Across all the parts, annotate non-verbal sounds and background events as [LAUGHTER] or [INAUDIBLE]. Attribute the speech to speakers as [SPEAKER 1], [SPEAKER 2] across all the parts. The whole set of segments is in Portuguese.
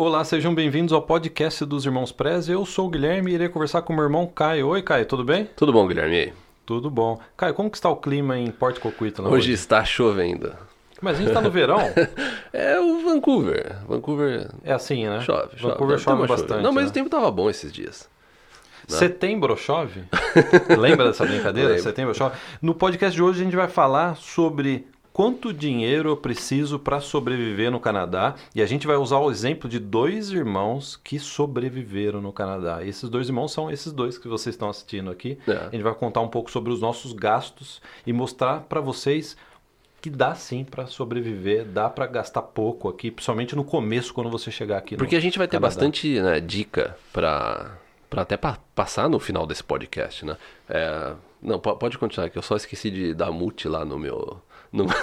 [SPEAKER 1] Olá, sejam bem-vindos ao podcast dos Irmãos Prez. Eu sou o Guilherme e irei conversar com o meu irmão Caio. Oi, Caio, tudo bem?
[SPEAKER 2] Tudo bom, Guilherme? E aí?
[SPEAKER 1] Tudo bom. Caio, como que está o clima em Porto Coquito? lá
[SPEAKER 2] Hoje está chovendo.
[SPEAKER 1] Mas a gente está no verão. [LAUGHS]
[SPEAKER 2] É o Vancouver. Vancouver
[SPEAKER 1] É assim, né?
[SPEAKER 2] chove, chove.
[SPEAKER 1] Vancouver chove
[SPEAKER 2] chuva.
[SPEAKER 1] bastante.
[SPEAKER 2] Não, mas
[SPEAKER 1] né?
[SPEAKER 2] o tempo tava bom esses dias.
[SPEAKER 1] Setembro chove? [LAUGHS] Lembra dessa brincadeira? Setembro chove? No podcast de hoje a gente vai falar sobre quanto dinheiro eu preciso para sobreviver no Canadá e a gente vai usar o exemplo de dois irmãos que sobreviveram no Canadá. E esses dois irmãos são esses dois que vocês estão assistindo aqui.
[SPEAKER 2] É.
[SPEAKER 1] A gente vai contar um pouco sobre os nossos gastos e mostrar para vocês que dá sim para sobreviver, dá para gastar pouco aqui, principalmente no começo quando você chegar aqui. no
[SPEAKER 2] Porque a gente vai ter
[SPEAKER 1] Canadá.
[SPEAKER 2] bastante né, dica pra, pra até pa- passar no final desse podcast, né? É, não, po- pode continuar, que eu só esqueci de dar mute lá no meu... No... [LAUGHS]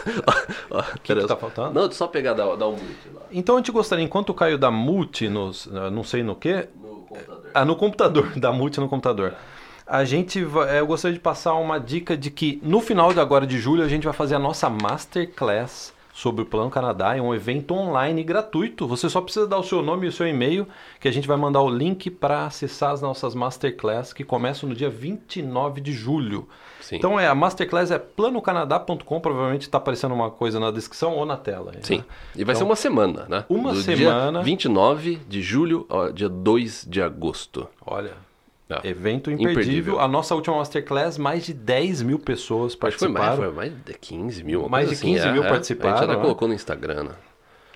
[SPEAKER 2] O
[SPEAKER 1] que tá faltando?
[SPEAKER 2] Não, só pegar, dar um mute lá
[SPEAKER 1] Então a gente gostaria, enquanto o Caio dá multi nos, não sei no que,
[SPEAKER 2] no computador.
[SPEAKER 1] ah, no computador, [LAUGHS] dá multi no computador. A gente vai, eh, eu gostaria de passar uma dica de que no final de agora de julho a gente vai fazer a nossa masterclass sobre o Plano Canadá, é um evento online gratuito. Você só precisa dar o seu nome e o seu e-mail, que a gente vai mandar o link para acessar as nossas masterclass que começam no dia 29 de julho.
[SPEAKER 2] Sim.
[SPEAKER 1] Então é a masterclass é planocanadá.com, provavelmente está aparecendo uma coisa na descrição ou na tela. né?
[SPEAKER 2] Sim. E vai
[SPEAKER 1] Então,
[SPEAKER 2] ser uma semana, né?
[SPEAKER 1] uma
[SPEAKER 2] Do
[SPEAKER 1] semana.
[SPEAKER 2] Dia 29 de julho ao dia 2 de agosto.
[SPEAKER 1] Olha,
[SPEAKER 2] É.
[SPEAKER 1] evento imperdível.
[SPEAKER 2] Imperdível.
[SPEAKER 1] A nossa última masterclass, mais de 10 mil pessoas
[SPEAKER 2] Acho que foi mais,
[SPEAKER 1] participaram.
[SPEAKER 2] foi mais de 15 mil.
[SPEAKER 1] Mais de 15
[SPEAKER 2] assim,
[SPEAKER 1] mil
[SPEAKER 2] é,
[SPEAKER 1] participaram,
[SPEAKER 2] A gente até
[SPEAKER 1] né?
[SPEAKER 2] colocou no Instagram, né?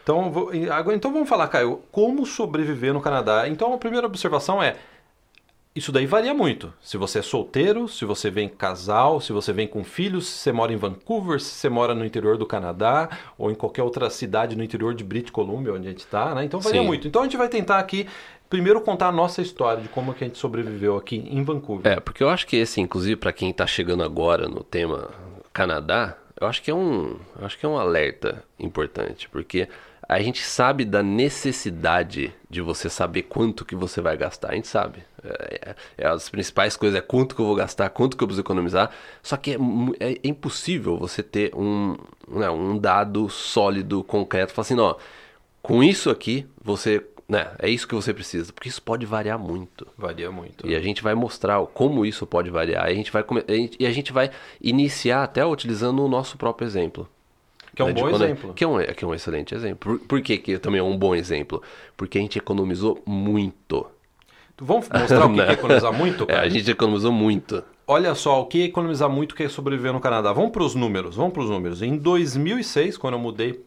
[SPEAKER 1] Então, vou- então vamos falar, Caio, como sobreviver no Canadá. Então a primeira observação é, isso daí varia muito. Se você é solteiro, se você vem casal, se você vem com filhos, se você mora em Vancouver, se você mora no interior do Canadá ou em qualquer outra cidade no interior de British Columbia, onde a gente está, né? Então varia
[SPEAKER 2] Sim.
[SPEAKER 1] muito. Então a gente vai tentar aqui primeiro contar a nossa história de como que a gente sobreviveu aqui em Vancouver.
[SPEAKER 2] É, porque eu acho que esse, inclusive, para quem tá chegando agora no tema Canadá, eu acho que é um, acho que é um alerta importante, porque a gente sabe da necessidade de você saber quanto que você vai gastar. A gente sabe. É, é- é as principais coisas é quanto que eu vou gastar, quanto que eu preciso economizar. Só que é, é impossível você ter um, né, um dado sólido, concreto. Falar assim, ó, com isso aqui, você, né, é isso que você precisa. Porque isso pode variar muito.
[SPEAKER 1] Varia muito.
[SPEAKER 2] E a gente vai mostrar como isso pode variar. E a gente vai, e a gente vai iniciar até utilizando o nosso próprio exemplo.
[SPEAKER 1] Que é um
[SPEAKER 2] né,
[SPEAKER 1] bom
[SPEAKER 2] quando-
[SPEAKER 1] exemplo.
[SPEAKER 2] Que é um, que é um excelente exemplo. Por, por que, que também é um bom exemplo? Porque a gente economizou muito.
[SPEAKER 1] Vamos mostrar o que [LAUGHS]
[SPEAKER 2] Né?
[SPEAKER 1] é economizar muito?
[SPEAKER 2] É,
[SPEAKER 1] cara?
[SPEAKER 2] a gente economizou muito.
[SPEAKER 1] Olha só, o que é economizar muito que é sobreviver no Canadá. Vamos para os números, vamos para os números. Em 2006, quando eu mudei,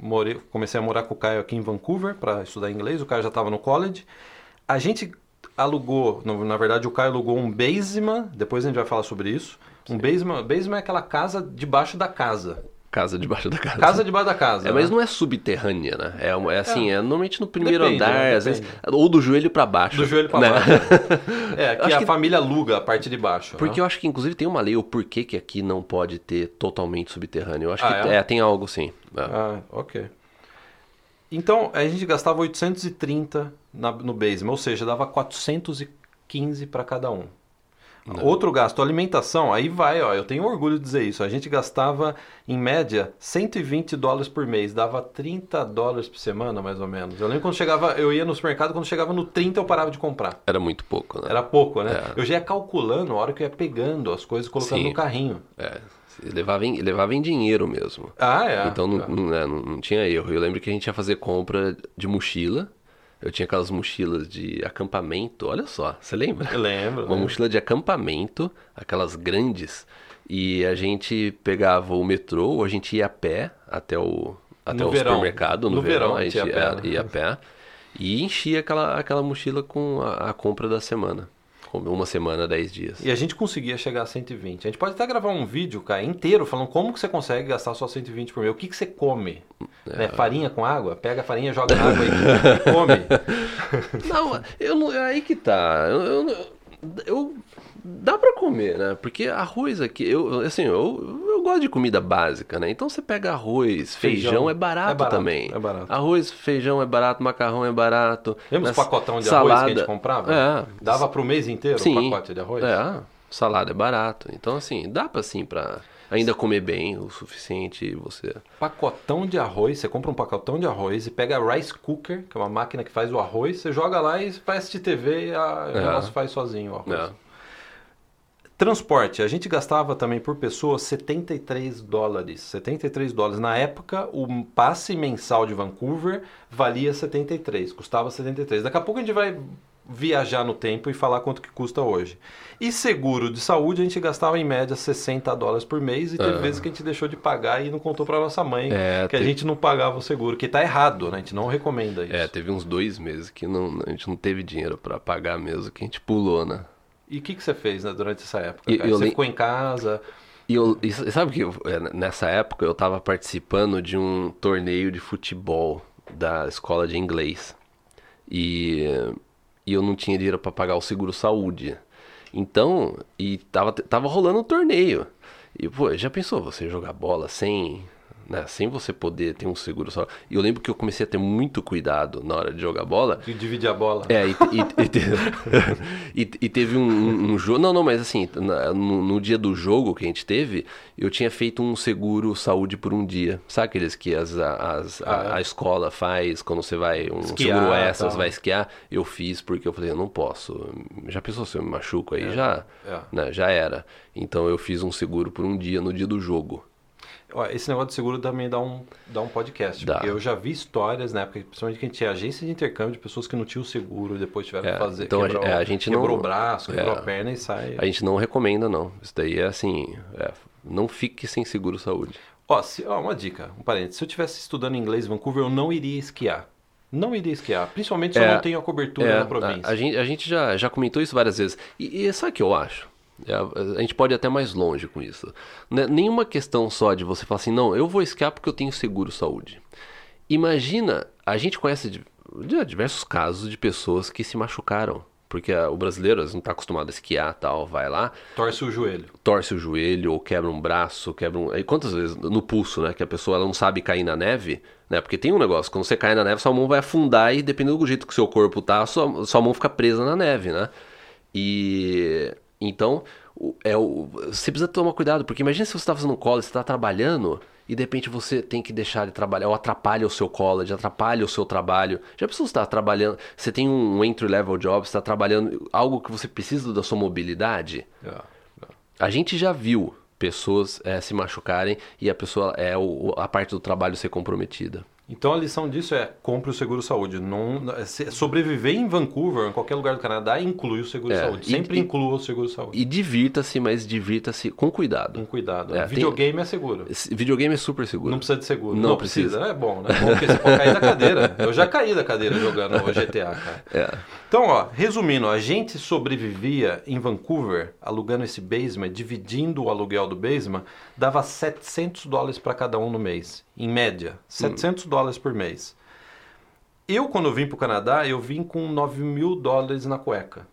[SPEAKER 1] morei, comecei a morar com o Caio aqui em Vancouver para estudar inglês, o Caio já estava no college. A gente alugou, na verdade o Caio alugou um basement, depois a gente vai falar sobre isso. Um basement, basement é aquela casa debaixo da casa.
[SPEAKER 2] Casa debaixo da casa.
[SPEAKER 1] Casa debaixo da casa.
[SPEAKER 2] É, mas
[SPEAKER 1] né?
[SPEAKER 2] não é subterrânea, né? É, um- é assim, é, normalmente no primeiro
[SPEAKER 1] Depende,
[SPEAKER 2] andar,
[SPEAKER 1] né?
[SPEAKER 2] às vezes, ou do joelho pra baixo.
[SPEAKER 1] Do joelho para
[SPEAKER 2] né?
[SPEAKER 1] baixo. É, [LAUGHS] que
[SPEAKER 2] Acho
[SPEAKER 1] a
[SPEAKER 2] que-
[SPEAKER 1] família aluga a parte de baixo.
[SPEAKER 2] Porque
[SPEAKER 1] né?
[SPEAKER 2] eu acho que inclusive tem uma lei o porquê que aqui não pode ter totalmente subterrâneo. Eu acho
[SPEAKER 1] Ah,
[SPEAKER 2] que
[SPEAKER 1] é?
[SPEAKER 2] é, tem algo sim. É.
[SPEAKER 1] Ah, ok. Então, a gente gastava 830 na- no basement, ou seja, dava 415 para cada um. Outro gasto, alimentação, aí vai, ó, eu tenho orgulho de dizer isso. A gente gastava, em média, 120 dólares por mês, dava 30 dólares por semana, mais ou menos. Eu lembro quando chegava, eu ia no supermercado, quando chegava no 30 eu parava de comprar.
[SPEAKER 2] Era muito pouco, né?
[SPEAKER 1] Era pouco, né?
[SPEAKER 2] É.
[SPEAKER 1] Eu já ia calculando a hora que eu ia pegando as coisas, e colocando
[SPEAKER 2] Sim.
[SPEAKER 1] no carrinho.
[SPEAKER 2] É, levava em, levava em dinheiro mesmo.
[SPEAKER 1] Ah, é.
[SPEAKER 2] então não,
[SPEAKER 1] É.
[SPEAKER 2] não, né, não- não tinha erro. Eu lembro que a gente ia fazer compra de mochila. Eu tinha aquelas mochilas de acampamento. Olha só, você lembra?
[SPEAKER 1] Eu lembro.
[SPEAKER 2] Uma mochila de acampamento, aquelas grandes. E a gente pegava o metrô, ou a gente ia a pé até o, até
[SPEAKER 1] No
[SPEAKER 2] o
[SPEAKER 1] verão.
[SPEAKER 2] supermercado. No,
[SPEAKER 1] No
[SPEAKER 2] verão,
[SPEAKER 1] verão
[SPEAKER 2] a gente
[SPEAKER 1] ia a pé, né?
[SPEAKER 2] ia a pé. E enchia aquela, aquela mochila com a, a compra da semana. Uma semana, dez dias.
[SPEAKER 1] E a gente conseguia chegar a 120. A gente pode até gravar um vídeo, cara, inteiro, falando como que você consegue gastar só 120 por mês. O que, que você come? Né? Farinha com água? Pega a farinha, joga na água e, e come. [LAUGHS]
[SPEAKER 2] Não, eu não. É aí que tá. Eu, eu, eu- dá pra comer, né? Porque arroz aqui, eu assim, eu, eu gosto de comida básica, né? Então você pega arroz, feijão,
[SPEAKER 1] Feijão.
[SPEAKER 2] é, barato
[SPEAKER 1] É barato,
[SPEAKER 2] também.
[SPEAKER 1] é barato.
[SPEAKER 2] Arroz, feijão é barato, macarrão é barato.
[SPEAKER 1] Lembra os pacotão de arroz que a
[SPEAKER 2] salada-
[SPEAKER 1] gente comprava?
[SPEAKER 2] É.
[SPEAKER 1] Dava pro mês inteiro
[SPEAKER 2] Sim.
[SPEAKER 1] o pacote de arroz?
[SPEAKER 2] É, salada é barato. Então assim, dá pra assim pra ainda comer bem o suficiente você.
[SPEAKER 1] Pacotão de arroz, você compra um pacotão de arroz e pega a rice cooker, que é uma máquina que faz o arroz, você joga lá e vai assistir TV e a, o
[SPEAKER 2] É.
[SPEAKER 1] negócio faz sozinho o arroz.
[SPEAKER 2] É.
[SPEAKER 1] Transporte, a gente gastava também por pessoa 73 dólares. 73 dólares. Na época, o passe mensal de Vancouver valia 73, custava 73. Daqui a pouco a gente vai viajar no tempo e falar quanto que custa hoje. E seguro de saúde, a gente gastava em média 60 dólares por mês e teve
[SPEAKER 2] Ah.
[SPEAKER 1] vezes que a gente deixou de pagar e não contou para nossa mãe
[SPEAKER 2] É,
[SPEAKER 1] que a
[SPEAKER 2] te-
[SPEAKER 1] gente não pagava o seguro, que tá errado, né? A gente não recomenda isso.
[SPEAKER 2] É, teve uns dois meses que não, a gente não teve dinheiro pra pagar mesmo, que a gente pulou, né?
[SPEAKER 1] E o que, que você fez né, durante essa época?
[SPEAKER 2] E-
[SPEAKER 1] cara?
[SPEAKER 2] eu
[SPEAKER 1] Você
[SPEAKER 2] lem-
[SPEAKER 1] ficou em casa?
[SPEAKER 2] E, eu, e sabe que eu- é, nessa época eu tava participando de um torneio de futebol da escola de inglês. E, e eu não tinha dinheiro pra pagar o seguro saúde. Então, e tava, tava rolando um torneio. E, pô, já pensou você jogar bola sem, né, sem você poder ter um seguro saúde? E eu lembro que eu comecei a ter muito cuidado na hora de jogar bola.
[SPEAKER 1] De dividir a bola?
[SPEAKER 2] É, e, e- e [LAUGHS] e- teve um, um- um jogo. Não, não, mas assim, na- no, no dia do jogo que a gente teve, eu tinha feito um seguro saúde por um dia. Sabe aqueles que as, as- a,
[SPEAKER 1] Ah, é.
[SPEAKER 2] a escola faz quando você vai, um
[SPEAKER 1] Esquiar,
[SPEAKER 2] seguro
[SPEAKER 1] tal.
[SPEAKER 2] vai esquiar? Eu fiz porque eu falei, eu não posso. Já pensou se eu me machuco aí? Já,
[SPEAKER 1] é.
[SPEAKER 2] né, já era. Então eu fiz um seguro por um dia no dia do jogo.
[SPEAKER 1] Esse negócio de seguro também dá um, dá um podcast.
[SPEAKER 2] Dá.
[SPEAKER 1] Eu já vi histórias, na época, principalmente que a gente tinha agência de intercâmbio de pessoas que não tinham seguro, depois tiveram
[SPEAKER 2] É,
[SPEAKER 1] que fazer.
[SPEAKER 2] então a
[SPEAKER 1] quebrou,
[SPEAKER 2] gente- é, a gente
[SPEAKER 1] quebrou
[SPEAKER 2] não-
[SPEAKER 1] o braço, quebrou
[SPEAKER 2] é.
[SPEAKER 1] a perna e sai.
[SPEAKER 2] A gente não recomenda, não. Isso daí é assim, é, não fique sem seguro saúde.
[SPEAKER 1] Ó, se- ó, uma dica, um parênteses. Se eu estivesse estudando inglês em Vancouver, eu não iria esquiar. Não iria esquiar. Principalmente se eu
[SPEAKER 2] É,
[SPEAKER 1] não tenho a cobertura
[SPEAKER 2] É,
[SPEAKER 1] na província.
[SPEAKER 2] A, a gente, a gente já, já comentou isso várias vezes. E, e sabe o que eu acho? É, a, gente pode ir até mais longe com isso. Não é nenhuma questão só de você falar assim, não, eu vou esquiar porque eu tenho seguro saúde. Imagina, a gente conhece de, de diversos casos de pessoas que se machucaram. Porque o brasileiro às vezes, não está acostumado a esquiar tal, vai lá,
[SPEAKER 1] Torce o joelho.
[SPEAKER 2] torce o joelho ou quebra um braço, quebra um. Quantas vezes no pulso, né? Que a pessoa ela não sabe cair na neve, né? Porque tem um negócio, quando você cai na neve, sua mão vai afundar e dependendo do jeito que o seu corpo tá, sua, sua mão fica presa na neve, né? E então é o, você precisa tomar cuidado, porque imagina se você está fazendo um college, você está trabalhando e de repente você tem que deixar de trabalhar, ou atrapalha o seu college, atrapalha o seu trabalho. Já precisa estar trabalhando, você tem um entry level job, você está trabalhando algo que você precisa da sua mobilidade.
[SPEAKER 1] É.
[SPEAKER 2] A gente já viu pessoas eh, se machucarem e a pessoa é o, a parte do trabalho ser comprometida.
[SPEAKER 1] Então a lição disso é compre o seguro saúde. Não, se- sobreviver em Vancouver, em qualquer lugar do Canadá, inclui o seguro
[SPEAKER 2] É,
[SPEAKER 1] saúde. Sempre
[SPEAKER 2] e-
[SPEAKER 1] inclua o seguro saúde.
[SPEAKER 2] E divirta-se, mas divirta-se com cuidado.
[SPEAKER 1] Com cuidado.
[SPEAKER 2] É, tem-
[SPEAKER 1] Videogame é seguro.
[SPEAKER 2] Videogame é super seguro.
[SPEAKER 1] Não precisa de seguro.
[SPEAKER 2] Não
[SPEAKER 1] precisa. É bom, né? É bom porque você pode cair da cadeira. Eu já caí da cadeira jogando o GTA, cara.
[SPEAKER 2] É.
[SPEAKER 1] Então, ó, resumindo, a gente sobrevivia em Vancouver, alugando esse basement, dividindo o aluguel do basement, dava 700 dólares para cada um no mês, em média, 700 dólares por mês. Eu, quando eu vim pro Canadá, eu vim com 9 mil dólares na cueca.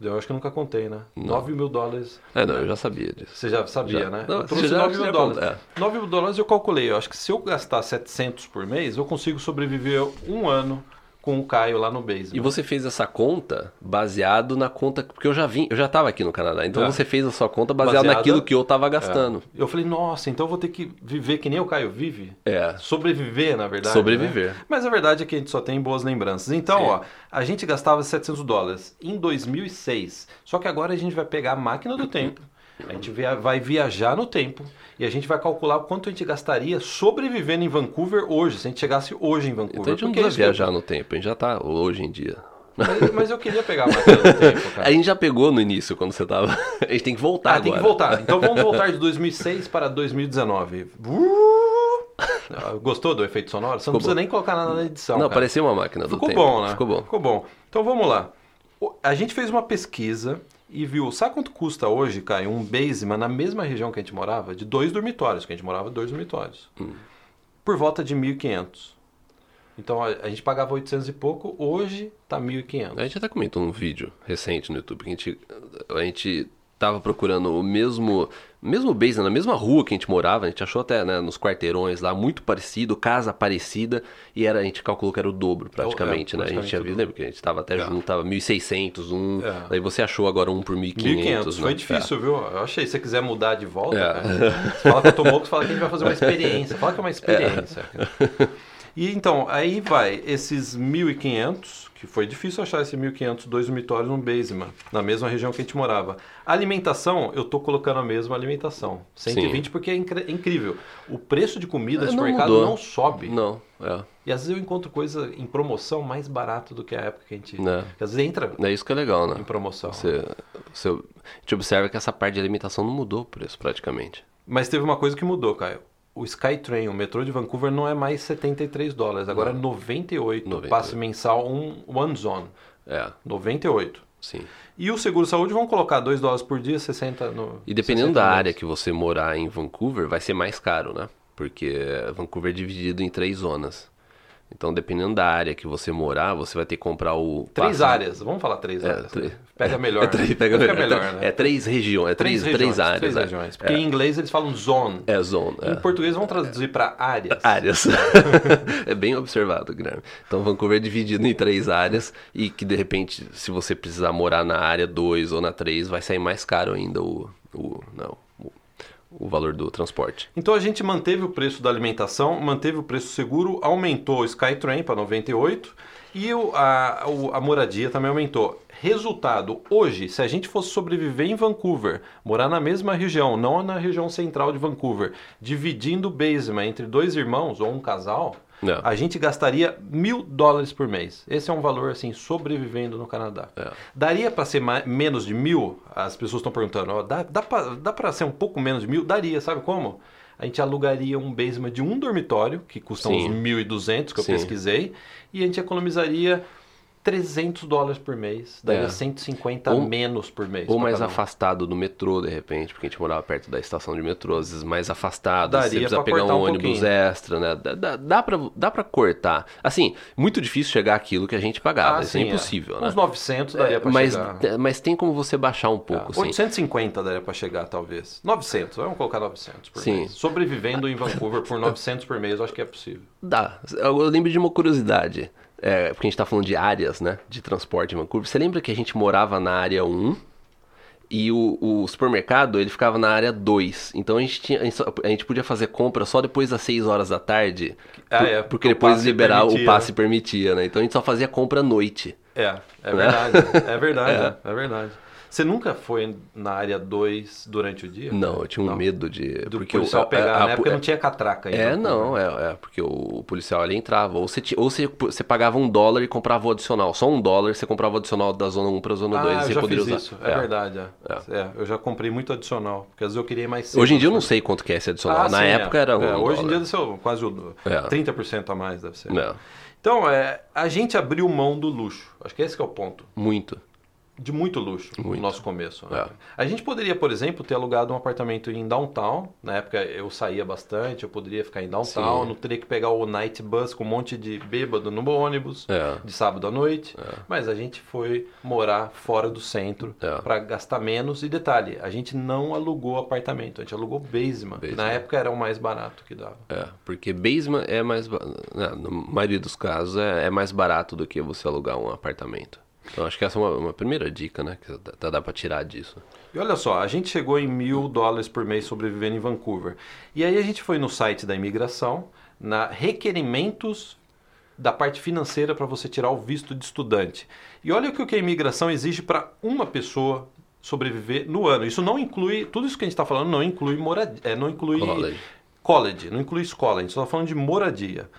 [SPEAKER 1] Eu acho que eu nunca contei, né? 9 mil dólares.
[SPEAKER 2] É, não, eu já sabia disso.
[SPEAKER 1] Você já sabia,
[SPEAKER 2] Já.
[SPEAKER 1] né?
[SPEAKER 2] Não,
[SPEAKER 1] eu trouxe
[SPEAKER 2] já-
[SPEAKER 1] 9
[SPEAKER 2] você
[SPEAKER 1] mil dólares.
[SPEAKER 2] conta,
[SPEAKER 1] 9 mil dólares eu calculei. Eu acho que se eu gastar 700 por mês, eu consigo sobreviver um ano com o Caio lá no basement.
[SPEAKER 2] E você fez essa conta baseado na conta. Porque eu já vim, eu já estava aqui no Canadá. Então
[SPEAKER 1] É.
[SPEAKER 2] você fez a sua conta baseado
[SPEAKER 1] Baseada-
[SPEAKER 2] naquilo que eu estava gastando.
[SPEAKER 1] É. Eu falei, nossa, então eu vou ter que viver que nem o Caio vive?
[SPEAKER 2] É.
[SPEAKER 1] Sobreviver, na verdade.
[SPEAKER 2] Sobreviver.
[SPEAKER 1] né? Mas a verdade é que a gente só tem boas lembranças. Então,
[SPEAKER 2] Sim.
[SPEAKER 1] ó, a gente gastava 700 dólares em 2006. Só que agora a gente vai pegar a máquina do tempo, a gente via- vai viajar no tempo e a gente vai calcular o quanto a gente gastaria sobrevivendo em Vancouver hoje, se a gente chegasse hoje em Vancouver.
[SPEAKER 2] Então a gente não precisa
[SPEAKER 1] isso que
[SPEAKER 2] viajar no tempo, a gente já tá hoje em dia.
[SPEAKER 1] Mas, mas eu queria pegar a máquina do [LAUGHS] tempo, cara.
[SPEAKER 2] A gente já pegou no início quando você tava. [LAUGHS] A gente tem que voltar
[SPEAKER 1] Ah,
[SPEAKER 2] agora.
[SPEAKER 1] tem que voltar. Então vamos [LAUGHS] voltar de 2006 para 2019. Ah, Gostou do efeito sonoro? Você não
[SPEAKER 2] Ficou
[SPEAKER 1] precisa
[SPEAKER 2] bom.
[SPEAKER 1] nem colocar nada na edição.
[SPEAKER 2] Não,
[SPEAKER 1] cara.
[SPEAKER 2] parecia uma máquina do
[SPEAKER 1] Ficou
[SPEAKER 2] tempo.
[SPEAKER 1] bom, né?
[SPEAKER 2] Ficou bom.
[SPEAKER 1] Ficou bom. Então vamos lá. A gente fez uma pesquisa e viu. Sabe quanto custa hoje, Caio, um basement na mesma região que a gente morava? De dois dormitórios, que a gente morava dois dormitórios.
[SPEAKER 2] Hum.
[SPEAKER 1] Por volta de 1.500. Então a, a gente pagava 800 e pouco, hoje tá 1.500.
[SPEAKER 2] A gente até comentou num vídeo recente no YouTube que a gente, a gente tava procurando o mesmo mesmo base, na mesma rua que a gente morava, a gente achou até né, nos quarteirões lá, muito parecido, casa parecida, e era, a gente calculou que era o dobro praticamente,
[SPEAKER 1] É,
[SPEAKER 2] né? A gente tinha visto, lembra que a gente tava até junto, tava 1.600, um,
[SPEAKER 1] É.
[SPEAKER 2] daí você achou agora um por 1.500,
[SPEAKER 1] 1.500,
[SPEAKER 2] né?
[SPEAKER 1] foi difícil, viu? Eu achei, se você quiser mudar de volta,
[SPEAKER 2] É.
[SPEAKER 1] cara, você fala que eu tô louco, você fala que a gente vai fazer uma experiência. Fala que é uma [LAUGHS] experiência. E então, aí vai esses 1.500, que foi difícil achar esse 1.500, dois dormitórios no basement, na mesma região que a gente morava. A alimentação, eu tô colocando a mesma alimentação. 120 porque é é incrível. O preço de comida no
[SPEAKER 2] É, não
[SPEAKER 1] supermercado
[SPEAKER 2] mudou.
[SPEAKER 1] não sobe.
[SPEAKER 2] Não, é.
[SPEAKER 1] E às vezes eu encontro coisa em promoção mais barato do que a época que a gente...
[SPEAKER 2] Né.
[SPEAKER 1] Às vezes entra
[SPEAKER 2] É isso que é legal, né?
[SPEAKER 1] em promoção.
[SPEAKER 2] Você, você, a gente observa que essa parte de alimentação não mudou o preço praticamente.
[SPEAKER 1] Mas teve uma coisa que mudou, Caio. O Skytrain, o metrô de Vancouver, não é mais 73 dólares, agora é 98,
[SPEAKER 2] 98.
[SPEAKER 1] passe mensal, um One Zone.
[SPEAKER 2] É,
[SPEAKER 1] 98.
[SPEAKER 2] sim.
[SPEAKER 1] E o seguro saúde vão colocar 2 dólares por dia, 60 no.
[SPEAKER 2] E dependendo
[SPEAKER 1] 60
[SPEAKER 2] da área que você morar em Vancouver, vai ser mais caro, né? Porque Vancouver é dividido em três zonas. Então, dependendo da área que você morar, você vai ter que comprar o...
[SPEAKER 1] Três
[SPEAKER 2] passe-
[SPEAKER 1] áreas, vamos falar três
[SPEAKER 2] É,
[SPEAKER 1] áreas.
[SPEAKER 2] três-
[SPEAKER 1] Pega [LAUGHS] melhor.
[SPEAKER 2] É, três, pega melhor.
[SPEAKER 1] melhor, né?
[SPEAKER 2] É três regiões, é três, três,
[SPEAKER 1] regiões,
[SPEAKER 2] áreas.
[SPEAKER 1] Três
[SPEAKER 2] é.
[SPEAKER 1] regiões. Porque em inglês eles falam zone.
[SPEAKER 2] É zone. é.
[SPEAKER 1] Em português vão traduzir para áreas. [LAUGHS]
[SPEAKER 2] Áreas. [LAUGHS] é bem observado, Guilherme. Então, Vancouver é dividido em três áreas e que, de repente, se você precisar morar na área 2 ou na 3, vai sair mais caro ainda o, o, não, o, valor do transporte.
[SPEAKER 1] Então a gente manteve o preço da alimentação, manteve o preço seguro, aumentou o Skytrain para 98 e o- a, a moradia também aumentou. Resultado, hoje, se a gente fosse sobreviver em Vancouver, morar na mesma região, não na região central de Vancouver, dividindo o basement entre dois irmãos ou um casal,
[SPEAKER 2] Não.
[SPEAKER 1] a gente gastaria mil dólares por mês. Esse é um valor assim, sobrevivendo no Canadá.
[SPEAKER 2] É.
[SPEAKER 1] Daria para ser mais, menos de mil? As pessoas estão perguntando. ó, dá dá para ser um pouco menos de mil? Daria, sabe como? A gente alugaria um basement de um dormitório, que custa uns
[SPEAKER 2] Sim.
[SPEAKER 1] 1.200, que eu
[SPEAKER 2] Sim.
[SPEAKER 1] pesquisei, e a gente economizaria 300 dólares por mês. Daria
[SPEAKER 2] É.
[SPEAKER 1] 150
[SPEAKER 2] Ou-
[SPEAKER 1] menos por mês.
[SPEAKER 2] Ou
[SPEAKER 1] pra
[SPEAKER 2] mais afastado do metrô, de repente, porque a gente morava perto da estação de metrô, às vezes mais afastado,
[SPEAKER 1] Daria
[SPEAKER 2] você precisa
[SPEAKER 1] pra
[SPEAKER 2] pegar um
[SPEAKER 1] um
[SPEAKER 2] ônibus
[SPEAKER 1] pouquinho.
[SPEAKER 2] extra, né? Dá, dá, dá, pra, dá pra cortar. Assim, muito difícil chegar àquilo que a gente pagava,
[SPEAKER 1] Ah,
[SPEAKER 2] isso
[SPEAKER 1] sim,
[SPEAKER 2] é impossível, né?
[SPEAKER 1] Uns 900 daria para
[SPEAKER 2] mas,
[SPEAKER 1] chegar.
[SPEAKER 2] mas tem como você baixar um pouco, assim.
[SPEAKER 1] 850 daria para chegar, talvez. 900, vamos colocar 900 por
[SPEAKER 2] Sim.
[SPEAKER 1] mês. Sobrevivendo em Vancouver por 900 por mês, eu acho que é possível.
[SPEAKER 2] Dá. Eu lembro de uma curiosidade. É, porque a gente tá falando de áreas, né? De transporte em Vancouver. Você lembra que a gente morava na área 1 e o, o supermercado ele ficava na área 2. Então a gente, tinha, a gente a gente podia fazer compra só depois das 6 horas da tarde.
[SPEAKER 1] Ah,
[SPEAKER 2] por-
[SPEAKER 1] é,
[SPEAKER 2] porque depois liberar
[SPEAKER 1] permitia,
[SPEAKER 2] o passe permitia, né? Então a gente só fazia compra à noite.
[SPEAKER 1] É, é
[SPEAKER 2] Né?
[SPEAKER 1] verdade. É verdade, [LAUGHS] é. é verdade. Você nunca foi na área 2 durante o dia?
[SPEAKER 2] Não, eu tinha um
[SPEAKER 1] Não.
[SPEAKER 2] medo de.
[SPEAKER 1] Do
[SPEAKER 2] porque o-
[SPEAKER 1] policial
[SPEAKER 2] a-
[SPEAKER 1] pegar,
[SPEAKER 2] a-
[SPEAKER 1] né? Porque não tinha catraca ainda.
[SPEAKER 2] É, não, é, é, porque o policial ali entrava. Ou, você, ou você, você pagava um dólar e comprava o adicional. Só um dólar, você comprava o adicional da zona 1 para a zona 2
[SPEAKER 1] Ah,
[SPEAKER 2] e
[SPEAKER 1] eu
[SPEAKER 2] você poderia usar.
[SPEAKER 1] isso. É, verdade, é. É, Eu já comprei muito adicional, porque às vezes eu queria mais cedo.
[SPEAKER 2] Hoje em dia eu não sei quanto que é esse adicional.
[SPEAKER 1] Ah,
[SPEAKER 2] Na
[SPEAKER 1] sim, é.
[SPEAKER 2] época era um.
[SPEAKER 1] É, hoje em dia
[SPEAKER 2] dólar.
[SPEAKER 1] deve ser quase o
[SPEAKER 2] É.
[SPEAKER 1] 30% a mais, deve ser. Então, é, a gente abriu mão do luxo. Acho que esse que é o ponto.
[SPEAKER 2] muito.
[SPEAKER 1] De muito luxo no
[SPEAKER 2] Muito.
[SPEAKER 1] nosso começo. né?
[SPEAKER 2] É.
[SPEAKER 1] A gente poderia, por exemplo, ter alugado um apartamento em downtown. Na época eu saía bastante, eu poderia ficar em downtown.
[SPEAKER 2] Sim.
[SPEAKER 1] Não teria que pegar o night bus com um monte de bêbado no ônibus
[SPEAKER 2] É.
[SPEAKER 1] de sábado à noite. Mas a gente foi morar fora do centro
[SPEAKER 2] É.
[SPEAKER 1] para gastar menos. E detalhe, a gente não alugou apartamento, a gente alugou basement. que Na
[SPEAKER 2] Basement.
[SPEAKER 1] época era o mais barato que dava.
[SPEAKER 2] É, porque basement é mais. ba- né, na maioria dos casos é, é mais barato do que você alugar um apartamento. Então acho que essa é uma, uma primeira dica, né? Que dá, dá pra tirar disso.
[SPEAKER 1] E olha só, a gente chegou em mil dólares por mês sobrevivendo em Vancouver. E aí a gente foi no site da imigração, na requerimentos da parte financeira para você tirar o visto de estudante. E olha o que a imigração exige para uma pessoa sobreviver no ano. Isso não inclui, tudo isso que a gente está falando não inclui moradia, é, não inclui
[SPEAKER 2] College.
[SPEAKER 1] college, não inclui escola, a gente está falando de moradia.